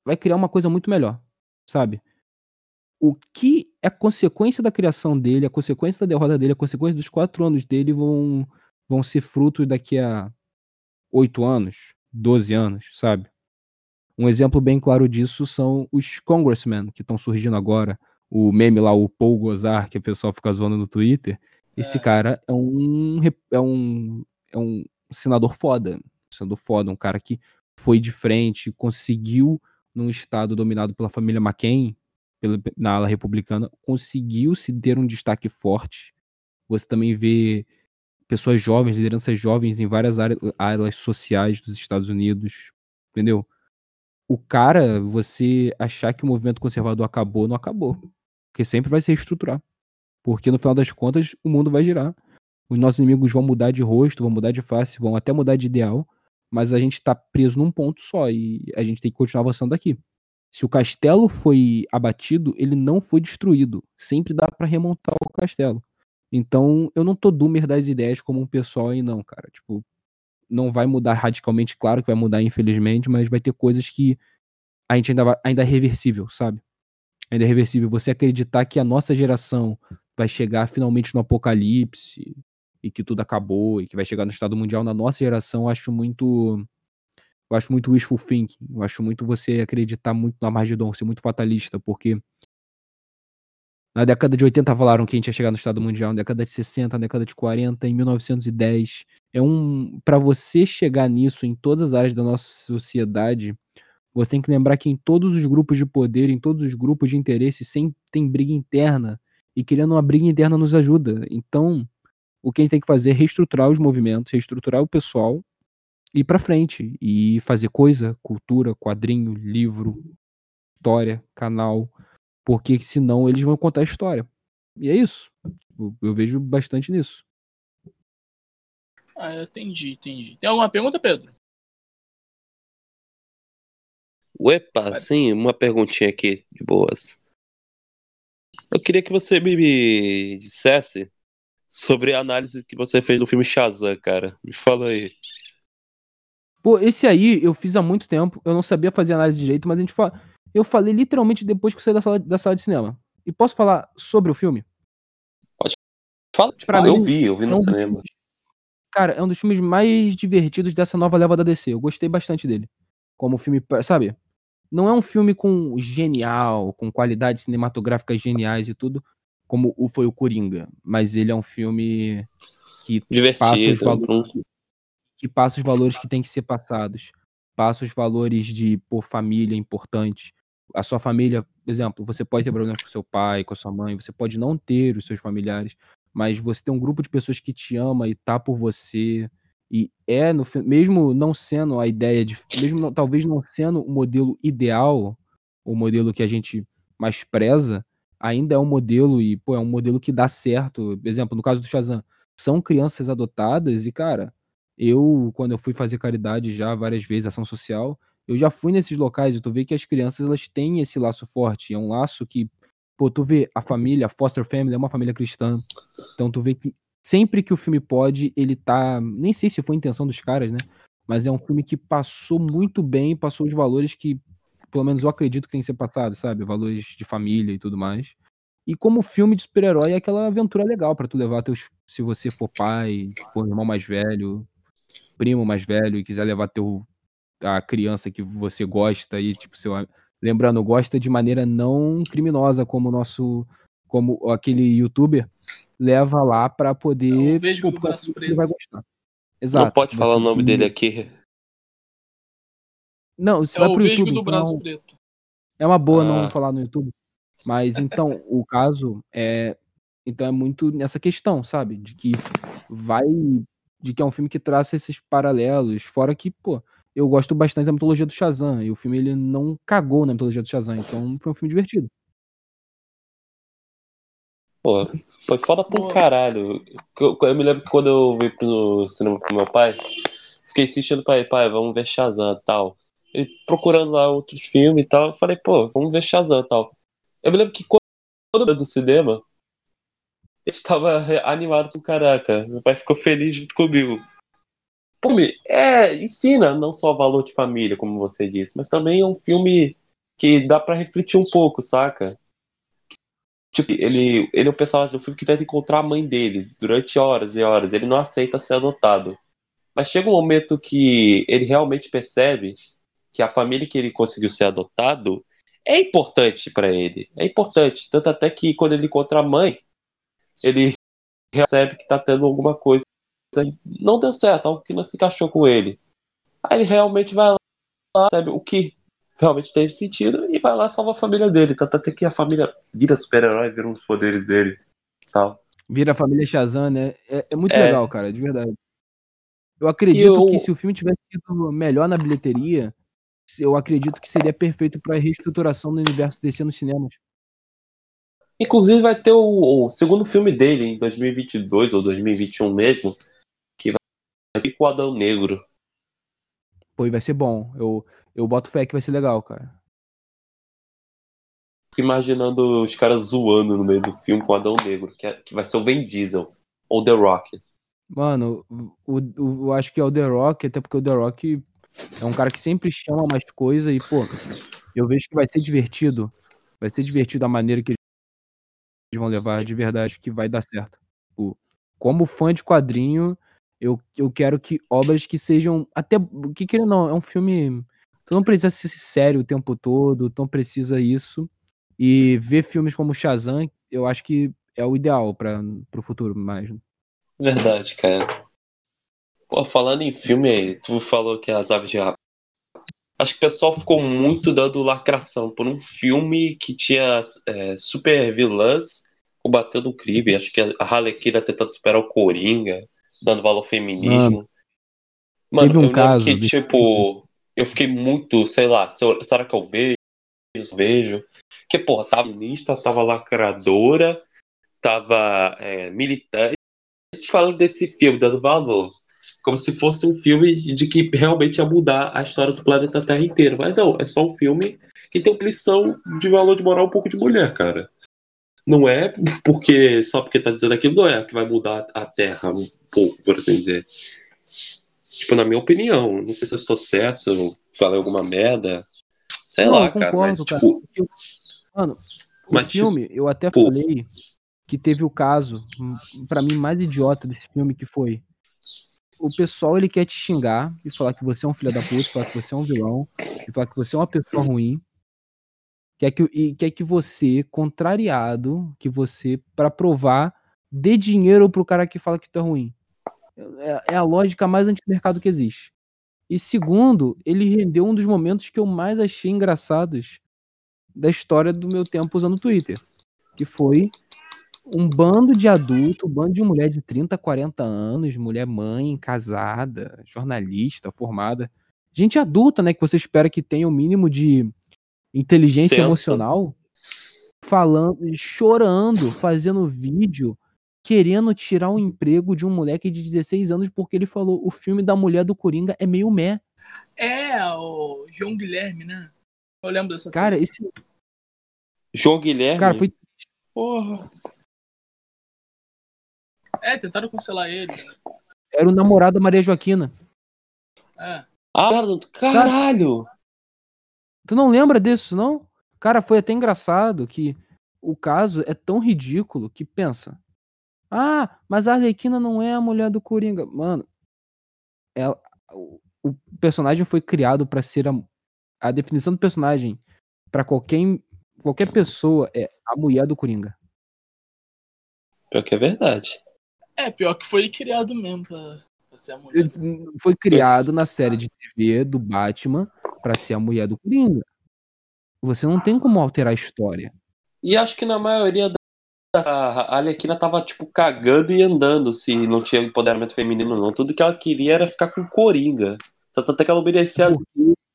vai criar uma coisa muito melhor, sabe? O que é consequência da criação dele, a consequência da derrota dele, a consequência dos quatro anos dele vão, vão ser frutos daqui a oito anos, doze anos, sabe? Um exemplo bem claro disso são os congressmen que estão surgindo agora. O meme lá, o Paul Gozar, que o pessoal fica zoando no Twitter. Esse é. cara é um, é um é um senador foda. Senador foda, um cara que foi de frente, conseguiu, num estado dominado pela família McCain, pela, na ala republicana, conseguiu se ter um destaque forte. Você também vê pessoas jovens, lideranças jovens em várias áreas, áreas sociais dos Estados Unidos, entendeu? O cara, você achar que o movimento conservador acabou, não acabou. Porque sempre vai se reestruturar. Porque no final das contas, o mundo vai girar os nossos inimigos vão mudar de rosto, vão mudar de face, vão até mudar de ideal, mas a gente tá preso num ponto só e a gente tem que continuar avançando daqui. Se o castelo foi abatido, ele não foi destruído. Sempre dá para remontar o castelo. Então, eu não tô doomer das ideias como um pessoal aí, não, cara. Tipo, não vai mudar radicalmente, claro que vai mudar, infelizmente, mas vai ter coisas que a gente ainda, vai, ainda é reversível, sabe? Ainda é reversível. Você acreditar que a nossa geração vai chegar finalmente no apocalipse, e que tudo acabou e que vai chegar no estado mundial na nossa geração, eu acho muito eu acho muito wishful thinking. Eu acho muito você acreditar muito no Armagedon, ser muito fatalista, porque na década de 80 falaram que a gente ia chegar no estado mundial, na década de 60, na década de 40, em 1910. É um para você chegar nisso em todas as áreas da nossa sociedade, você tem que lembrar que em todos os grupos de poder, em todos os grupos de interesse, sempre tem briga interna. E querendo uma briga interna nos ajuda. Então, o que a gente tem que fazer é reestruturar os movimentos, reestruturar o pessoal e ir para frente e fazer coisa, cultura, quadrinho, livro, história, canal, porque senão eles vão contar a história. E é isso. Eu, eu vejo bastante nisso. Ah, eu entendi, entendi. Tem alguma pergunta, Pedro? Uepa, sim, uma perguntinha aqui, de boas. Eu queria que você me, me dissesse sobre a análise que você fez do filme Shazam, cara. Me fala aí. Pô, esse aí eu fiz há muito tempo. Eu não sabia fazer análise direito, mas a gente fala. Eu falei literalmente depois que eu saí da sala, da sala de cinema. E posso falar sobre o filme? Fala, tipo, Pra eu mim, vi, eu vi É no um dos cinema. Cara, é um dos filmes mais divertidos dessa nova leva da DC. Eu gostei bastante dele. Como filme, sabe? Não é um filme com genial, com qualidades cinematográficas geniais e tudo, como o foi o Coringa. Mas ele é um filme que passa os Divertido. valores hum, que passa os valores que tem que ser passados. Passa os valores de, pô, família importante. A sua família, por exemplo, você pode ter problemas com seu pai, com a sua mãe, você pode não ter os seus familiares, mas você tem um grupo de pessoas que te ama e tá por você. E é, no, mesmo não sendo a ideia de. Mesmo não- talvez não sendo o modelo ideal, o modelo que a gente mais preza, ainda é um modelo e, pô, é um modelo que dá certo. Por exemplo, no caso do Shazam, são crianças adotadas e, cara, eu, quando eu fui fazer caridade já várias vezes, ação social, eu já fui nesses locais e tu vê que as crianças elas têm esse laço forte. É um laço que, pô, tu vê a família, a foster family é uma família cristã. Então tu vê que sempre que o filme pode, ele tá. Nem sei se foi a intenção dos caras, né? Mas é um filme que passou muito bem, passou os valores que, pelo menos eu acredito que tem que ser passado, sabe? Valores de família e tudo mais. E como filme de super-herói é aquela aventura legal pra tu levar teus. Se você for pai, for irmão mais velho, primo mais velho e quiser levar teu a criança que você gosta e tipo seu lembrando gosta de maneira não criminosa como o nosso como aquele youtuber leva lá pra É poder o é um Braço ele vai Preto. gostar. Exato. Não pode falar o nome que- dele aqui. Não, você É vai o pro Vesgo YouTube, do então Braço Preto. é uma boa Ah. não falar no YouTube. Mas então, o caso é então é muito nessa questão, sabe? De que vai de que é um filme que traça esses paralelos, fora que, pô, eu gosto bastante da mitologia do Shazam, e o filme ele não cagou na mitologia do Shazam, então foi um filme divertido. Pô, foi foda pra um caralho. Eu, eu me lembro que quando eu vim pro cinema com meu pai, fiquei insistindo pra ele, pai, vamos ver Shazam e tal. Ele procurando lá outros filmes e tal, eu falei, pô, vamos ver Shazam e tal. Eu me lembro que quando eu ia do cinema, ele estava animado pro caraca. Meu pai ficou feliz junto comigo. Pô, me- é, ensina não só valor de família, como você disse, mas também é um filme que dá pra refletir um pouco, saca? Tipo, ele, ele é o personagem do filme que tenta encontrar a mãe dele durante horas e horas. Ele não aceita ser adotado. Mas chega um momento que ele realmente percebe que a família que ele conseguiu ser adotado é importante pra ele. É importante. Tanto até que quando ele encontra a mãe, ele percebe que tá tendo alguma coisa não deu certo, algo que não se encaixou com ele. Aí ele realmente vai lá, percebe o que realmente teve sentido e vai lá salva a família dele. Tanto até que a família vira super-herói, vira os poderes dele tal. Vira a família Shazam, né? É, é muito É. legal, cara, de verdade. Eu acredito eu- que se o filme tivesse sido melhor na bilheteria, eu acredito que seria perfeito pra reestruturação do universo DC nos cinemas. Inclusive vai ter o, o segundo filme dele em 2022 ou 2021 mesmo, vai ser com o Adão Negro. Pô, e vai ser bom. Eu, eu boto fé que vai ser legal, cara. Fico imaginando os caras zoando no meio do filme com o Adão Negro, que, é- que vai ser o Vin Diesel ou The Rock. Mano, o, o- eu acho que é o The Rock, até porque o The Rock é um cara que sempre chama mais coisa e, pô, eu vejo que vai ser divertido. Vai ser divertido a maneira que eles vão levar, de verdade, que vai dar certo. Pô, como fã de quadrinho, eu, eu quero que obras que sejam. Até. Que querendo não, é um filme. Tu não precisa ser sério o tempo todo, tu não precisa isso. E ver filmes como Shazam, eu acho que é o ideal para pro futuro mais. Verdade, cara. Pô, falando em filme aí, tu falou que as aves de rap. Acho que o pessoal ficou muito dando lacração por um filme que tinha é, super vilãs combatendo o crime. Acho que a Harlequina tentando superar o Coringa, dando valor ao feminismo. Mano, teve um caso que, desse tipo, eu fiquei muito, sei lá, será que eu vejo? Vejo. Porque, porra, tava feminista, tava lacradora, tava é, militante falando desse filme, dando valor. Como se fosse um filme de que realmente ia mudar a história do planeta Terra inteiro. Mas não, é só um filme que tem uma lição de valor de moral um pouco de mulher, cara. Não é porque só porque tá dizendo aquilo não é que vai mudar a Terra um pouco, por assim dizer. Tipo, na minha opinião, não sei se eu estou certo, se eu falei alguma merda. Sei Não, lá, eu cara, mas concordo, cara. tipo, Mano, o Mas, tipo, filme, eu até pô. falei que teve o caso, pra mim, mais idiota desse filme, que foi o pessoal, ele quer te xingar e falar que você é um filho da puta, falar que você é um vilão, e falar que você é uma pessoa ruim, quer que, e quer que você, contrariado, que você, pra provar, dê dinheiro pro cara que fala que tu é ruim. É, é a lógica mais antimercado que existe. E segundo, ele rendeu um dos momentos que eu mais achei engraçados da história do meu tempo usando o Twitter. Que foi um bando de adulto, um bando de mulher de 30, 40 anos, mulher mãe, casada, jornalista, formada. Gente adulta, né? Que você espera que tenha o mínimo de inteligência Senso. emocional. Falando, chorando, fazendo vídeo, querendo tirar um emprego de um moleque de 16 anos porque ele falou o filme da mulher do Coringa é meio meh. É, o João Guilherme, né? Eu lembro dessa Cara, coisa. esse João Guilherme. cara foi Porra. É, tentaram cancelar ele. era o namorado da Maria Joaquina. É. Ah, caralho! Tu não lembra disso, não? Cara, foi até engraçado que o caso é tão ridículo que pensa. Ah, mas a Arlequina não é a mulher do Coringa. Mano, ela, o, o personagem foi criado pra ser a, a definição do personagem pra qualquer qualquer pessoa é a mulher do Coringa. Pior que é verdade. É, pior que foi criado mesmo pra, pra ser a mulher. Ele Foi criado na série de TV do Batman pra ser a mulher do Coringa. Você não tem como alterar a história. E acho que na maioria da. A Alequina tava, tipo, cagando e andando se não tinha empoderamento feminino, não. Tudo que ela queria era ficar com o Coringa. Tanto até que ela obedecia as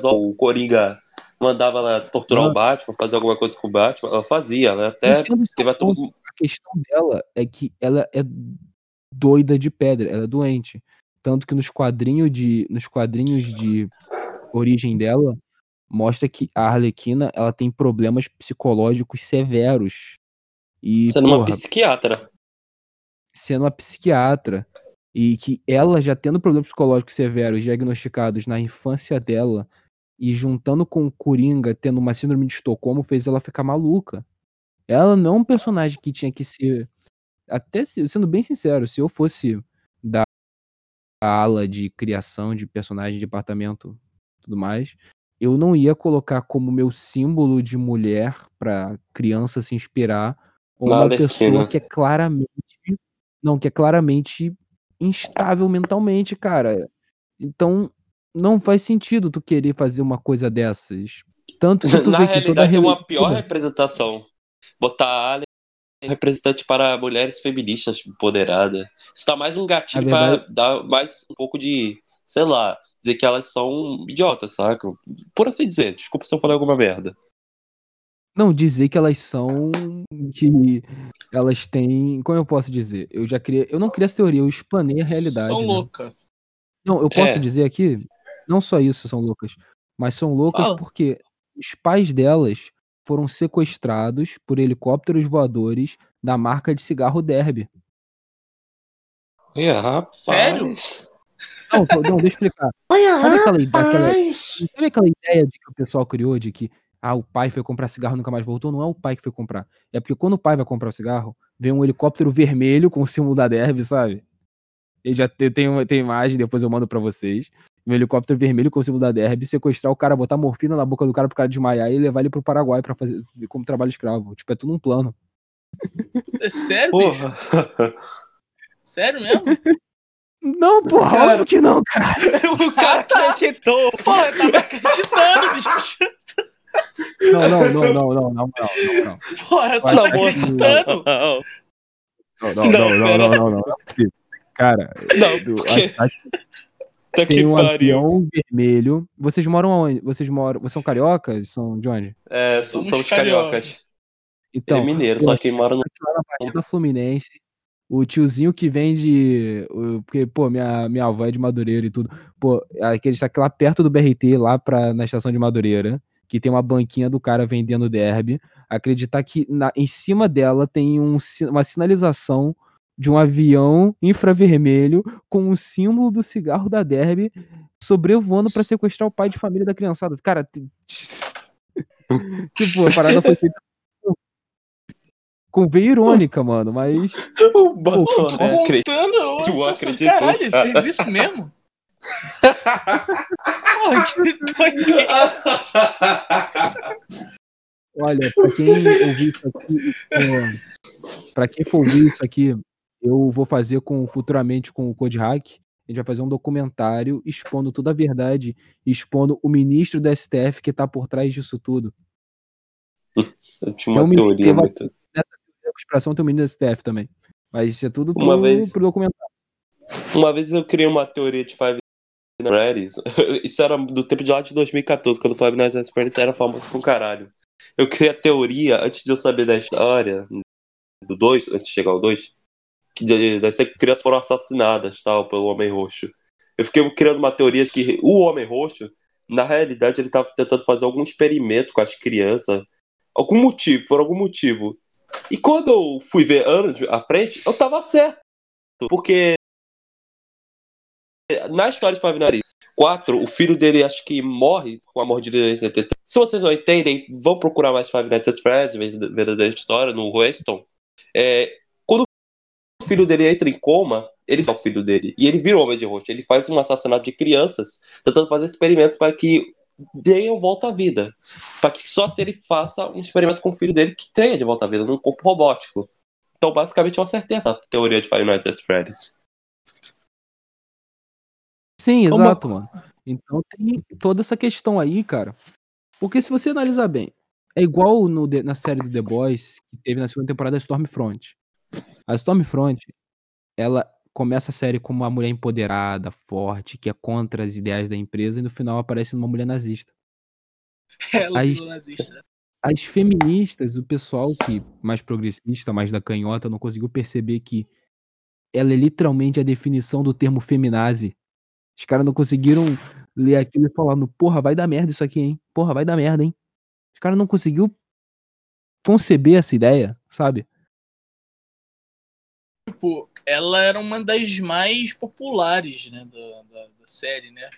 ó, o Coringa mandava ela torturar o Batman, fazer alguma coisa com o Batman, ela fazia, ela até teve a ponto. A questão dela é que ela é doida de pedra, ela é doente. Tanto que nos quadrinhos de, nos quadrinhos de origem dela, mostra que a Arlequina ela tem problemas psicológicos severos. E, sendo uma porra, psiquiatra. sendo uma psiquiatra e que ela já tendo problemas psicológicos severos diagnosticados na infância dela e juntando com o Coringa tendo uma síndrome de Estocolmo fez ela ficar maluca. Ela não é um personagem que tinha que ser até se- sendo bem sincero, se eu fosse ala de criação de personagem, departamento, tudo mais, eu não ia colocar como meu símbolo de mulher pra criança se inspirar uma pessoa que é claramente não, que é claramente instável mentalmente, cara. Então, não faz sentido tu querer fazer uma coisa dessas. Tanto que tu Na vê que toda realidade, é uma pior representação. Botar a representante para mulheres feministas empoderadas. Isso dá mais um gatilho verdade- para dar mais um pouco de, sei lá, dizer que elas são idiotas, saca? Por assim dizer. Desculpa se eu falei alguma merda. Não, dizer que elas são. que elas têm. Como eu posso dizer? Eu já criei. Eu não criei essa teoria, eu explanei a realidade. São né? louca. Não, eu posso É. dizer aqui, não só isso são loucas, mas são loucas Fala. porque os pais delas foram sequestrados por helicópteros voadores da marca de cigarro Derby. Olha, rapaz. Sério? Não, tô- não, deixa eu explicar. Olha, Sabe aquela aquela- rapaz. Sabe aquela ideia de que o pessoal criou de que ah, o pai foi comprar cigarro e nunca mais voltou? Não é o pai que foi comprar. É porque quando o pai vai comprar o cigarro, vem um helicóptero vermelho com o símbolo da Derby, sabe? Ele já te- tem tem imagem, depois eu mando pra vocês. Um helicóptero vermelho com o símbolo da Derby, sequestrar o cara, botar morfina na boca do cara pro cara desmaiar e levar ele pro Paraguai pra fazer como trabalho escravo. Tipo, é tudo um plano. É sério, bicho? Porra. Sério mesmo? Não, porra, Cara. óbvio que não, cara. o cara acreditou. Pô, eu tava acreditando, bicho. Não, não, não, não, não, não, não, não, não. Pô, eu tava acreditando. Não, Não, não, não, não, não, não, não, não é não, do- porque a- a- tá que tem um pariu. avião vermelho. Vocês moram aonde? Vocês moram. Vocês são cariocas? São de onde? É, Somos somos cariocas. cariocas. Então, Ele é mineiro, só que mora no. lá na Baixada Fluminense. O tiozinho que vende. Porque, pô, minha, minha avó é de Madureira e tudo. Pô, aquele está lá perto do BRT, lá pra, na estação de Madureira. que tem uma banquinha do cara vendendo derby, acreditar que na, em cima dela tem um, uma sinalização de um avião infravermelho com o símbolo do cigarro da derby sobrevoando para sequestrar o pai de família da criançada. Cara, tipo, a parada foi feita com veia irônica, mano, mas. O Batoré acreditando. Tu acreditou? Caralho, fez isso mesmo? Olha, pra quem ouvir isso aqui, pra quem for ouvir isso aqui, eu vou fazer com futuramente com o Code Hack. A gente vai fazer um documentário expondo toda a verdade, expondo o ministro da STF que tá por trás disso tudo. Eu tinha uma então, teoria muito. Nessa expressão tem o ministro da STF também. Mas isso é tudo pro, uma vez, pro documentário. Uma vez eu criei uma teoria de Five Freddy's. Isso era do tempo de lá de 2014, quando o Five Nights at Freddy's era famoso um caralho. Eu criei a teoria, antes de eu saber da história, do 2, antes de chegar ao 2, que das crianças foram assassinadas tal, pelo Homem Roxo. Eu fiquei criando uma teoria que o Homem Roxo, na realidade, ele estava tentando fazer algum experimento com as crianças. Algum motivo, por algum motivo. E quando eu fui ver anos à frente, eu tava certo. Porque na história de Five Nights 4, o filho dele acho que morre com a mordida de Se vocês não entendem, vão procurar mais Five Nights at Freddy's, verdadeira história, no Weston. É, filho dele entra em coma, ele é o filho dele. E ele vira o Homem de Roxo. Ele faz um assassinato de crianças, tentando fazer experimentos para que deem volta à vida. Para que só se ele faça um experimento com o filho dele que tenha de volta à vida, num corpo robótico. Então, basicamente, eu acertei essa teoria de Five Nights at Freddy's. Sim, exato, Uma... mano. Então tem toda essa questão aí, cara. Porque se você analisar bem, é igual no, na série do The Boys, que teve na segunda temporada Stormfront. A Stormfront, ela começa a série como uma mulher empoderada, forte, que é contra as ideias da empresa, e no final aparece uma mulher nazista. Ela as, nazista. as feministas, o pessoal que mais progressista, mais da canhota, não conseguiu perceber que ela é literalmente a definição do termo feminazi. Os caras não conseguiram ler aquilo e falar, porra, vai dar merda isso aqui, hein? Porra, vai dar merda, hein? Os caras não conseguiu conceber essa ideia, sabe? Tipo, ela era uma das mais populares, né, da, da, da série, né?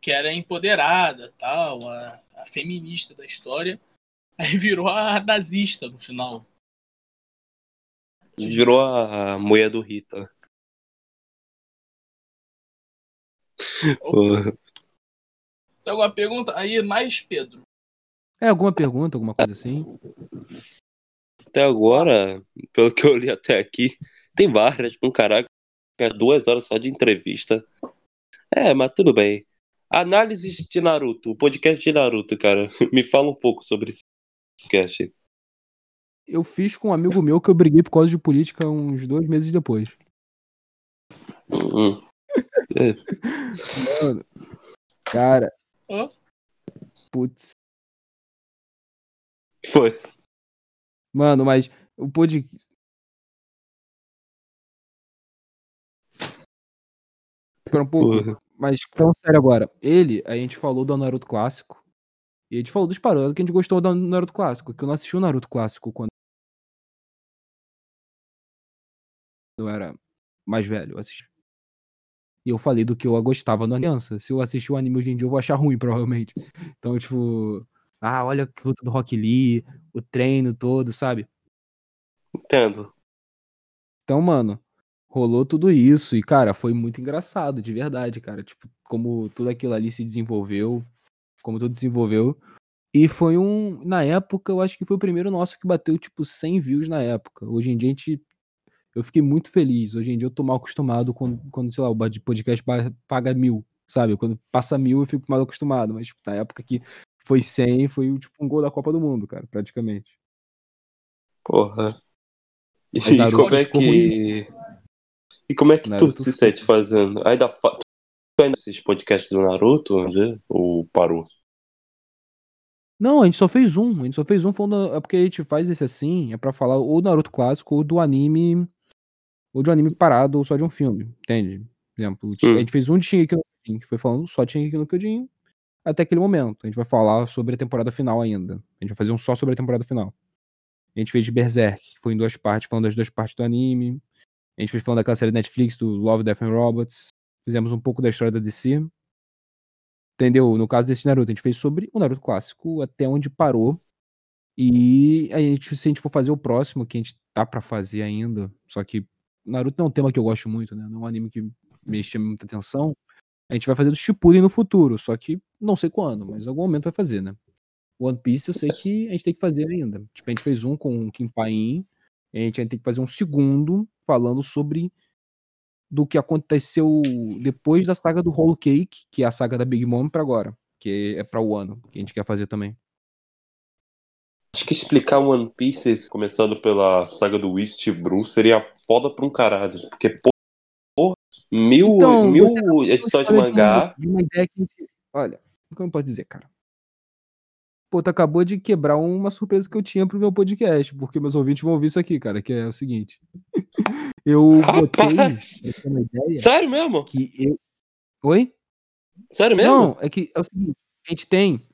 Que era empoderada, tal, a, a feminista da história. Aí virou a nazista no final. Virou a mulher do Rita. Tem alguma pergunta? Aí, mais Pedro. É, alguma pergunta, alguma coisa assim? Até agora, pelo que eu li até aqui, tem várias, um caraca, duas horas só de entrevista. É, mas tudo bem. Análises de Naruto, o podcast de Naruto, cara. Me fala um pouco sobre esse podcast. Eu fiz com um amigo meu que eu briguei por causa de política uns dois meses depois. Uhum. É. Mano, cara. Oh? Putz. Foi. Mano, mas o podcast. Um pouco. Mas falando sério agora, ele, a gente falou do Naruto clássico. E a gente falou dos paródios que a gente gostou do Naruto clássico. Que eu não assisti o Naruto clássico quando eu era mais velho. Eu assisti. E eu falei do que eu gostava no Aliança. Se eu assistir o anime hoje em dia, eu vou achar ruim, provavelmente. Então, tipo, ah, olha que luta do Rock Lee, o treino todo, sabe? Entendo. Então, mano, rolou tudo isso. E, cara, foi muito engraçado, de verdade, cara. Tipo, como tudo aquilo ali se desenvolveu, como tudo desenvolveu. E foi um. Na época, eu acho que foi o primeiro nosso que bateu, tipo, 100 views na época. Hoje em dia a gente eu fiquei muito feliz. Hoje em dia eu tô mal acostumado quando, quando sei lá, o podcast paga mil, sabe? Quando passa mil eu fico mal acostumado, mas na época que foi 100, foi tipo um gol da Copa do Mundo, cara, praticamente. Porra. E, e como é que. E como é que Naruto tu se sente fazendo? Ainda fa... Tu ainda assiste podcast do Naruto, onde? Ou parou? Não, a gente só fez um. A gente só fez um. Falando, é porque a gente faz esse assim, é pra falar ou do Naruto clássico ou do anime ou de um anime parado ou só de um filme, entende? Por exemplo, hum. a gente fez um de Shingeki no Kyojin, que foi falando só de Shingeki no Kyojin, até aquele momento. A gente vai falar sobre a temporada final ainda. A gente vai fazer um só sobre a temporada final. A gente fez de Berserk, que foi em duas partes, falando das duas partes do anime. A gente fez falando daquela série Netflix do Love, Death and Robots. Fizemos um pouco da história da DC. Entendeu? No caso desse Naruto, a gente fez sobre o Naruto clássico, até onde parou. E a gente, se a gente for fazer o próximo, que a gente tá para fazer ainda, só que Naruto é um tema que eu gosto muito, né? Não é um anime que me chama muita atenção. A gente vai fazer do Shippuden no futuro, só que não sei quando, mas em algum momento vai fazer, né? One Piece eu sei que a gente tem que fazer ainda. Tipo, a gente fez um com o Kim Paim, a gente vai ter que fazer um segundo falando sobre do que aconteceu depois da saga do Whole Cake, que é a saga da Big Mom para agora, que é para o ano, que a gente quer fazer também. Acho que explicar One Piece, começando pela saga do East Blue, seria foda pra um caralho. Porque, pô, mil, então, mil edições de mangá. Uma ideia que gente... Olha, como eu posso dizer, cara? Pô, tu acabou de quebrar uma surpresa que eu tinha pro meu podcast, porque meus ouvintes vão ouvir isso aqui, cara, que é o seguinte. Eu Rapaz, botei uma ideia. Sério mesmo? Que eu... Oi? Sério mesmo? Não, é que é o seguinte, a gente tem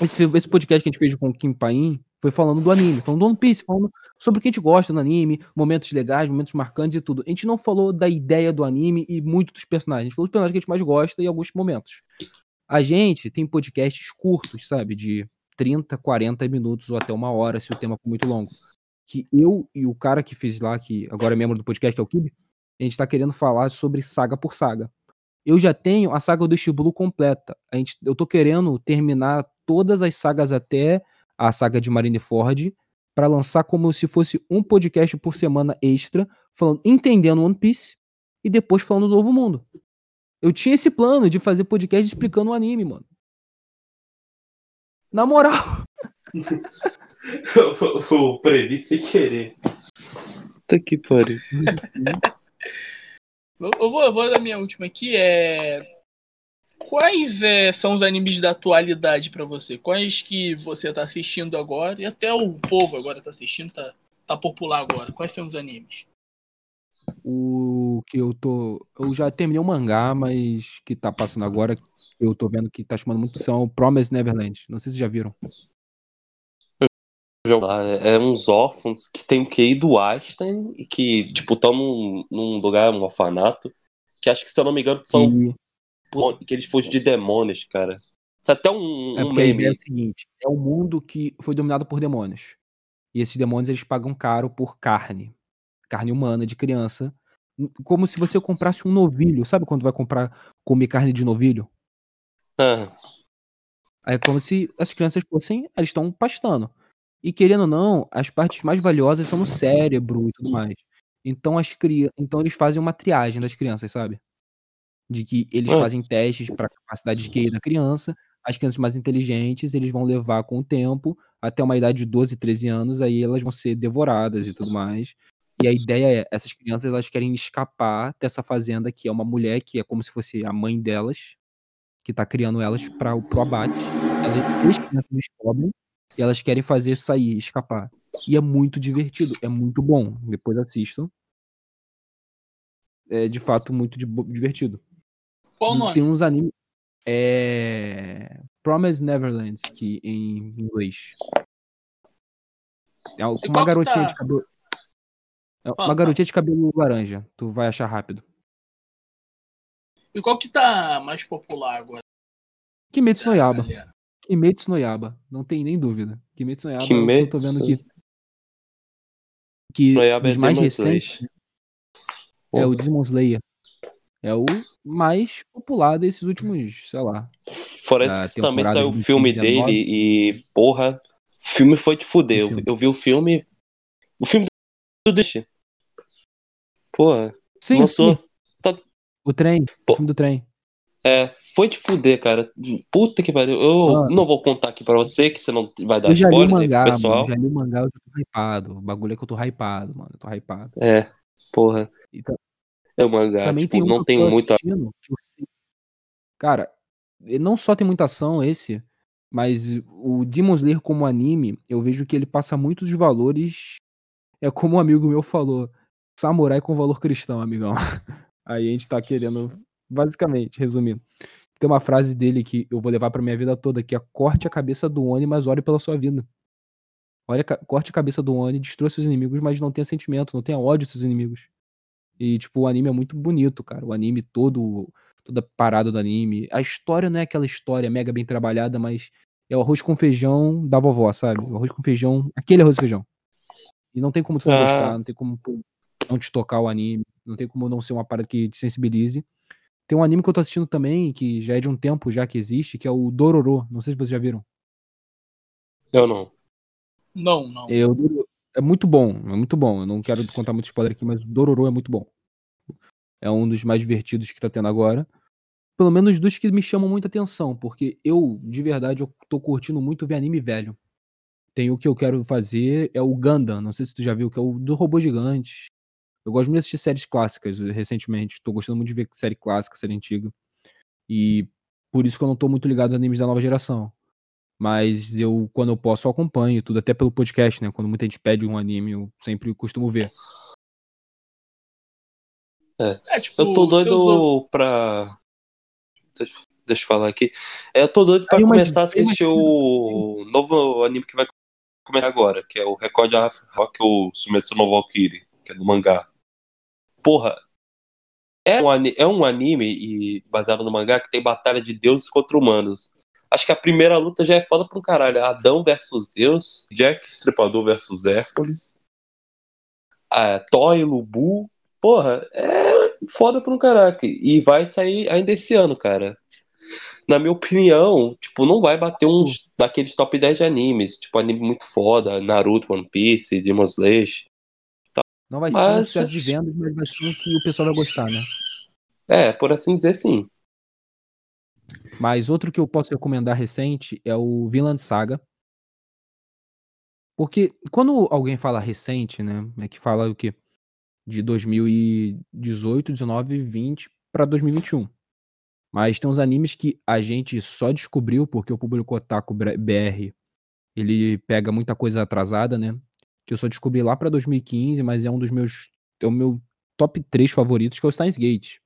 esse, esse podcast que a gente fez com o Kim Paim foi falando do anime, falando do One Piece, falando sobre o que a gente gosta do anime, momentos legais, momentos marcantes e tudo. A gente não falou da ideia do anime e muito dos personagens. A gente falou dos personagens que a gente mais gosta e alguns momentos. A gente tem podcasts curtos, sabe? De 30, 40 minutos ou até uma hora, se o tema for muito longo. Que eu e o cara que fez lá, que agora é membro do podcast, que é o Kibe, a gente tá querendo falar sobre saga por saga. Eu já tenho a saga do Shibuya completa. A gente, eu tô querendo terminar todas as sagas até a saga de Marineford para lançar como se fosse um podcast por semana extra, falando, entendendo One Piece e depois falando do Novo Mundo. Eu tinha esse plano de fazer podcast explicando o anime, mano. Na moral. o previ sem querer. Tá que pariu. eu, vou, eu vou dar minha última aqui. É Quais é, são os animes da atualidade para você? Quais que você tá assistindo agora e até o povo agora tá assistindo, tá, tá popular agora? Quais são os animes? O que eu tô. Eu já terminei o mangá, mas que tá passando agora, eu tô vendo que tá chamando muito atenção, é o Promise Neverland. Não sei se já viram. É, é uns órfãos que tem o QI do Einstein e que, tipo, estão num, num lugar, um orfanato. Que acho que, se eu não me engano, são Sim que eles fossem de demônios, cara. Isso é até um, é um meme. É o seguinte, é um mundo que foi dominado por demônios. E esses demônios eles pagam caro por carne. Carne humana de criança. Como se você comprasse um novilho. Sabe quando vai comprar comer carne de novilho? Ah. É como se as crianças fossem. Eles estão pastando. E querendo ou não, as partes mais valiosas são no cérebro e tudo mais. Então as cri... então eles fazem uma triagem das crianças, sabe? de que eles Hã. fazem testes para capacidade de QI da criança. As crianças mais inteligentes, eles vão levar com o tempo, até uma idade de 12, 13 anos, aí elas vão ser devoradas e tudo mais. E a ideia é, essas crianças elas querem escapar dessa fazenda que é uma mulher que é como se fosse a mãe delas, que tá criando elas para pro abate. Elas, as crianças descobrem e elas querem fazer sair, escapar. E é muito divertido, é muito bom. Depois assistam. É de fato muito divertido. Qual o nome? Tem uns animes. É. Promise Neverland, que em inglês. É uma garotinha tá? de cabelo. É uma garotinha de cabelo laranja. Tu vai achar rápido. E qual que tá mais popular agora? Kimetsu no Yaba. Kimetsu no Yaba. Não tem nem dúvida. Kimetsu no Yaba. Kimetsu... Eu tô vendo aqui. Que Noyaba os é mais recentes. É o Demon Slayer. É o mais popular desses últimos, sei lá. Fora isso que também saiu o filme dele e, porra, o filme foi te fuder. Eu, eu, vi o filme. O filme do deixa. Porra. Sim, lançou. Sim. Tá... O trem. Pô. O filme do trem. É, foi te fuder, cara. Puta que pariu. Eu ah, não vou contar aqui pra você, que você não vai dar spoiler, mangá, pessoal. Mano, já li o mangá, eu tô hypado. O bagulho é que eu tô hypado, mano. Eu tô hypado. É, porra. Então, é o mangá, Também tipo, tem não tem muita. Cara, não só tem muita ação esse, mas o Demon Slayer como anime, eu vejo que ele passa muitos valores. É como um amigo meu falou: samurai com valor cristão, amigão. Aí a gente tá querendo, basicamente, resumindo. tem uma frase dele que eu vou levar pra minha vida toda, que é corte a cabeça do Oni, mas ore pela sua vida. Olha, corte a cabeça do Oni, destrói seus inimigos, mas não tenha sentimento, não tenha ódio seus inimigos. E, tipo, o anime é muito bonito, cara. O anime todo, toda parada do anime. A história não é aquela história mega bem trabalhada, mas é o arroz com feijão da vovó, sabe? O arroz com feijão, aquele arroz com feijão. E não tem como tu não Ah. gostar, não tem como não te tocar o anime, não tem como não ser uma parada que te sensibilize. Tem um anime que eu tô assistindo também, que já é de um tempo já que existe, que é o Dororo. Não sei se vocês já viram. Eu não. Não, não. É, o Dororo- é muito bom, é muito bom. Eu não quero contar muito spoiler aqui, mas o Dororo é muito bom. É um dos mais divertidos que tá tendo agora. Pelo menos dos que me chamam muita atenção, porque eu, de verdade, eu tô curtindo muito ver anime velho. Tem o que eu quero fazer, é o Gundam, não sei se tu já viu, que é o do robô gigante. Eu gosto muito de assistir séries clássicas eh, recentemente. Tô gostando muito de ver série clássica, série antiga. E por isso que eu não tô muito ligado aos animes da nova geração. Mas eu, quando eu posso, eu acompanho tudo, até pelo podcast, né? Quando muita gente pede um anime, eu sempre costumo ver. É, tipo, Eu tô seus doido pra. Deixa, eu falar aqui. É, Eu tô doido pra começar a assistir o novo anime que vai começar agora, que é o Record Rock ou Sumetsu no Valkyrie, que é do mangá. Porra, é um, é um anime e baseado no mangá que tem batalha de deuses contra humanos. Acho que a primeira luta já é foda pra um caralho. Adão versus Zeus, Jack Stripador versus Hércules, a e Lubu. Porra, é foda pra um caraca. E vai sair ainda esse ano, cara. Na minha opinião, tipo, não vai bater uns daqueles top 10 de animes. Tipo, anime muito foda. Naruto, One Piece, Demon Slayer. Não vai ser um sucesso de vendas, mas vai ser um que o pessoal vai gostar, né? É, por assim dizer, sim. Mas outro que eu posso recomendar recente é o Vinland Saga. Porque quando alguém fala recente, né? É que fala o quê? De 2018, 19, 20 pra 2021. Mas tem uns animes que a gente só descobriu porque o público Otaku BR ele pega muita coisa atrasada, né? Que eu só descobri lá pra 2015, mas é um dos meus. É o meu top 3 favoritos, que é o Steins Gate.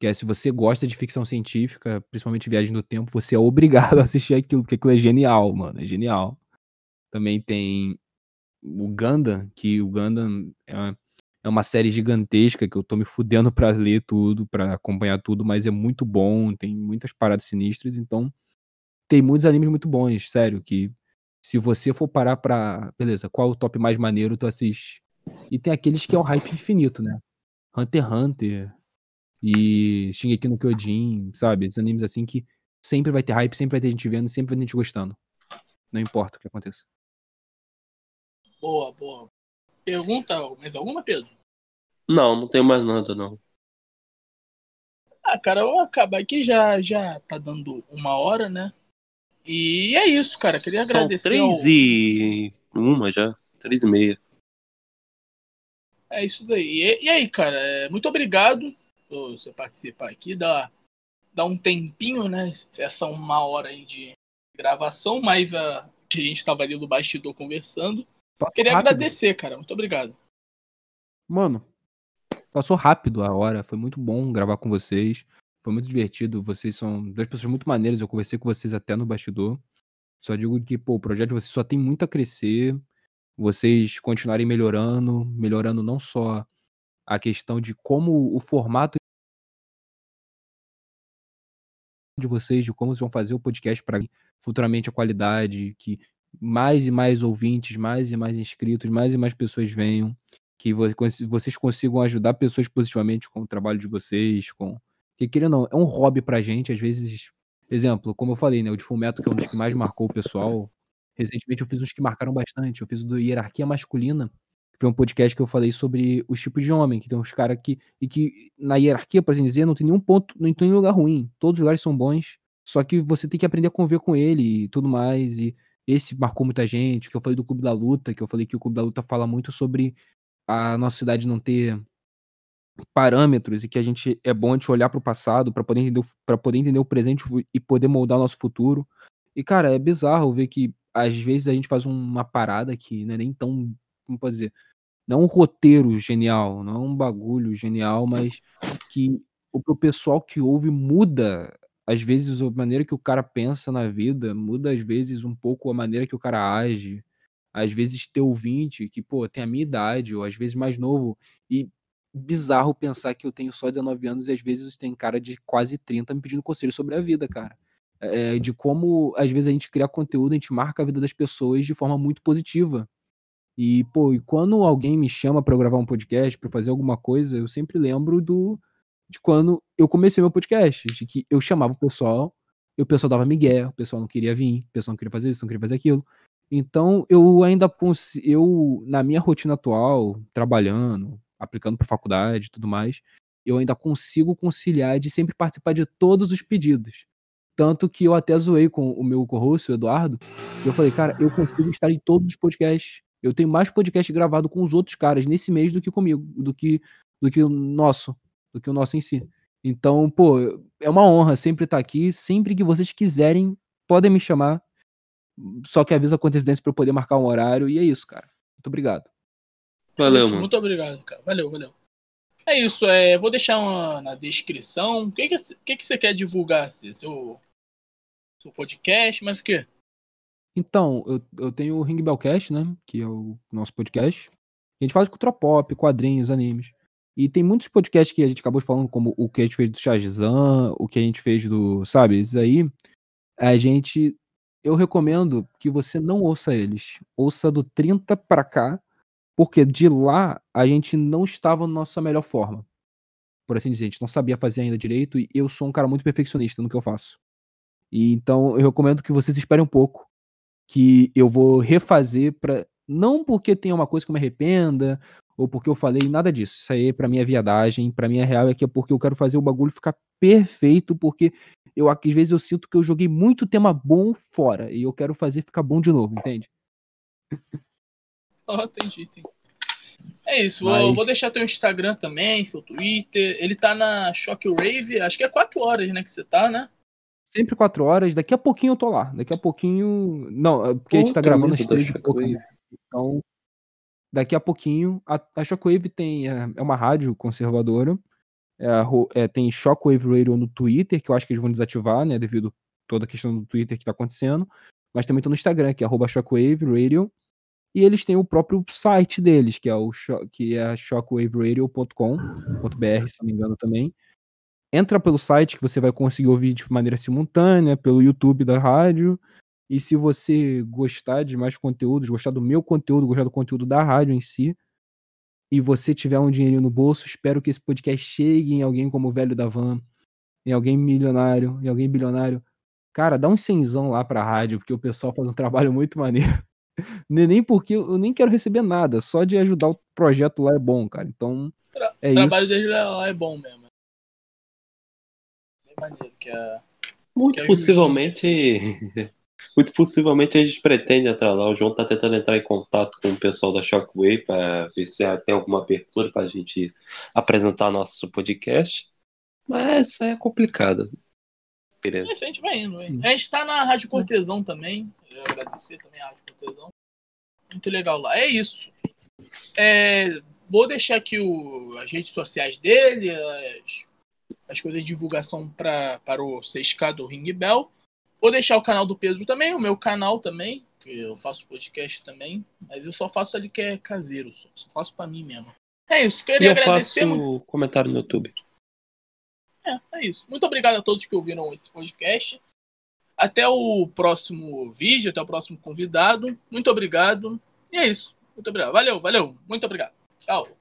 Que é se você gosta de ficção científica, principalmente viagem no tempo, você é obrigado a assistir aquilo, porque aquilo é genial, mano. É genial. Também tem o Gundam, que o Gundam é, é uma série gigantesca que eu tô me fudendo pra ler tudo, pra acompanhar tudo, mas é muito bom, tem muitas paradas sinistras, então tem muitos animes muito bons, sério, que se você for parar pra. Beleza, qual é o top mais maneiro tu assiste? E tem aqueles que é o hype infinito, né? Hunter x Hunter e Shingeki no Kyojin, sabe? Esses animes assim que sempre vai ter hype, sempre vai ter gente vendo, sempre vai ter gente gostando. Não importa o que aconteça. Boa, boa. Pergunta mais alguma, Pedro? Não, não tenho mais nada, não. Ah, cara, vamos acabar aqui, já, já tá dando uma hora, né? E é isso, cara. Queria São agradecer três ao... e uma já. Três e meia. É isso daí. E, e aí, cara, é, muito obrigado por você participar aqui, dar, dar um tempinho, né? Essa uma hora aí de gravação, mas a, a gente tava ali no bastidor conversando. Passou Queria rápido. agradecer, cara. Muito obrigado. Mano, passou rápido a hora. Foi muito bom gravar com vocês. Foi muito divertido. Vocês são duas pessoas muito maneiras. Eu conversei com vocês até no bastidor. Só digo que, pô, o projeto de vocês só tem muito a crescer. Vocês continuarem melhorando, melhorando não só a questão de como o formato de vocês, de como vocês vão fazer o podcast para futuramente a qualidade, que mais e mais ouvintes, mais e mais inscritos, mais e mais pessoas venham, que vocês consigam ajudar pessoas positivamente com o trabalho de vocês, com que querendo ou não, é um hobby pra gente, às vezes, exemplo, como eu falei, né, o de Fullmetal, que é um dos que mais marcou o pessoal. Recentemente eu fiz uns que marcaram bastante, eu fiz o do Hierarquia Masculina, que foi um podcast que eu falei sobre os tipos de homem, que tem uns caras que e que na hierarquia, por assim dizer, não tem nenhum ponto, não tem nenhum lugar ruim. Todos os lugares são bons, só que você tem que aprender a conviver com ele e tudo mais. E esse marcou muita gente, que eu falei do Clube da Luta, que eu falei que o Clube da Luta fala muito sobre a nossa cidade não ter parâmetros e que a gente é bom a gente olhar para o passado para poder entender para poder entender o presente e poder moldar o nosso futuro. E cara, é bizarro ver que às vezes a gente faz uma parada que não é nem tão, como pode dizer, não um roteiro genial, não um bagulho genial, mas que o pessoal que ouve muda às vezes a maneira que o cara pensa na vida muda às vezes um pouco a maneira que o cara age. Às vezes ter ouvinte que, pô, tem a minha idade, ou às vezes mais novo, e bizarro pensar que eu tenho só 19 anos e às vezes tem cara de quase 30 me pedindo conselho sobre a vida, cara. É, de como às vezes a gente cria conteúdo, a gente marca a vida das pessoas de forma muito positiva. E, pô, e quando alguém me chama para gravar um podcast, para fazer alguma coisa, eu sempre lembro do de quando eu comecei meu podcast, de que eu chamava o pessoal, e o pessoal dava migué, o pessoal não queria vir, o pessoal não queria fazer isso, não queria fazer aquilo. Então, eu ainda eu na minha rotina atual, trabalhando, aplicando para faculdade e tudo mais, eu ainda consigo conciliar de sempre participar de todos os pedidos. Tanto que eu até zoei com o meu co-host, o Eduardo, e eu falei, cara, eu consigo estar em todos os podcasts. Eu tenho mais podcast gravado com os outros caras nesse mês do que comigo, do que do que o nosso, do que o nosso em si. Então, pô, é uma honra sempre estar aqui. Sempre que vocês quiserem, podem me chamar. Só que avisa com antecedência para eu poder marcar um horário. E é isso, cara. Muito obrigado. Valeu, mano. Muito obrigado, cara. Valeu, valeu. É isso, é, vou deixar uma, na descrição. O que, que, que, que você quer divulgar? Seu, seu podcast, mas o quê? Então, eu, eu tenho o Ring Bellcast, né? Que é o nosso podcast. A gente faz cultura pop, quadrinhos, animes. E tem muitos podcasts que a gente acabou falando, como o que a gente fez do Shazam, o que a gente fez do. Sabe, isso aí. A gente. Eu recomendo que você não ouça eles. Ouça do 30 pra cá, porque de lá a gente não estava na nossa melhor forma. Por assim dizer, a gente não sabia fazer ainda direito e eu sou um cara muito perfeccionista no que eu faço. E então eu recomendo que vocês esperem um pouco que eu vou refazer para não porque tem uma coisa que eu me arrependa ou porque eu falei nada disso. Isso aí para mim é viadagem, para mim é real é que é porque eu quero fazer o bagulho ficar perfeito, porque eu às vezes eu sinto que eu joguei muito tema bom fora e eu quero fazer ficar bom de novo, entende? Oh, entendi, entendi. É isso, Mas... vou, vou deixar teu Instagram também, seu Twitter. Ele tá na Shockwave, acho que é 4 horas, né, que você tá, né? Sempre quatro horas. Daqui a pouquinho eu tô lá. Daqui a pouquinho. Não, é porque Pô, a gente tá gravando às três. Né? Então, daqui a pouquinho. A, a Shockwave tem. É, é uma rádio conservadora. É, é, tem Shockwave Radio no Twitter, que eu acho que eles vão desativar, né? Devido a toda a questão do Twitter que tá acontecendo. Mas também tô no Instagram, que é Shockwave Radio. E eles têm o próprio site deles, que é o que é shockwaveradio.com.br, se não me engano também entra pelo site que você vai conseguir ouvir de maneira simultânea, pelo YouTube da rádio. E se você gostar de mais conteúdos, gostar do meu conteúdo, gostar do conteúdo da rádio em si, e você tiver um dinheirinho no bolso, espero que esse podcast chegue em alguém como o velho da van, em alguém milionário, em alguém bilionário. Cara, dá um cenzão lá pra rádio, porque o pessoal faz um trabalho muito maneiro. Nem porque eu nem quero receber nada, só de ajudar o projeto lá é bom, cara. Então, é o trabalho dele lá é bom mesmo maneiro, que é. Muito que possivelmente. muito possivelmente a gente pretende entrar lá. O João tá tentando entrar em contato com o pessoal da Shockwave para ver se tem alguma abertura para a gente apresentar nosso podcast. Mas é complicado. É, a gente vai indo, hein? A gente tá na Rádio Cortesão também. Eu agradecer também a Rádio Cortesão. Muito legal lá. É isso. É, vou deixar aqui o, as redes sociais dele, as as coisas de divulgação pra, para o 6K do Ring Bell. Vou deixar o canal do Pedro também, o meu canal também, que eu faço podcast também, mas eu só faço ali que é caseiro, só, só faço para mim mesmo. É isso, queria e eu agradecer. Faço comentário no YouTube. É, é isso. Muito obrigado a todos que ouviram esse podcast. Até o próximo vídeo, até o próximo convidado. Muito obrigado. E é isso. Muito obrigado. Valeu, valeu. Muito obrigado. Tchau.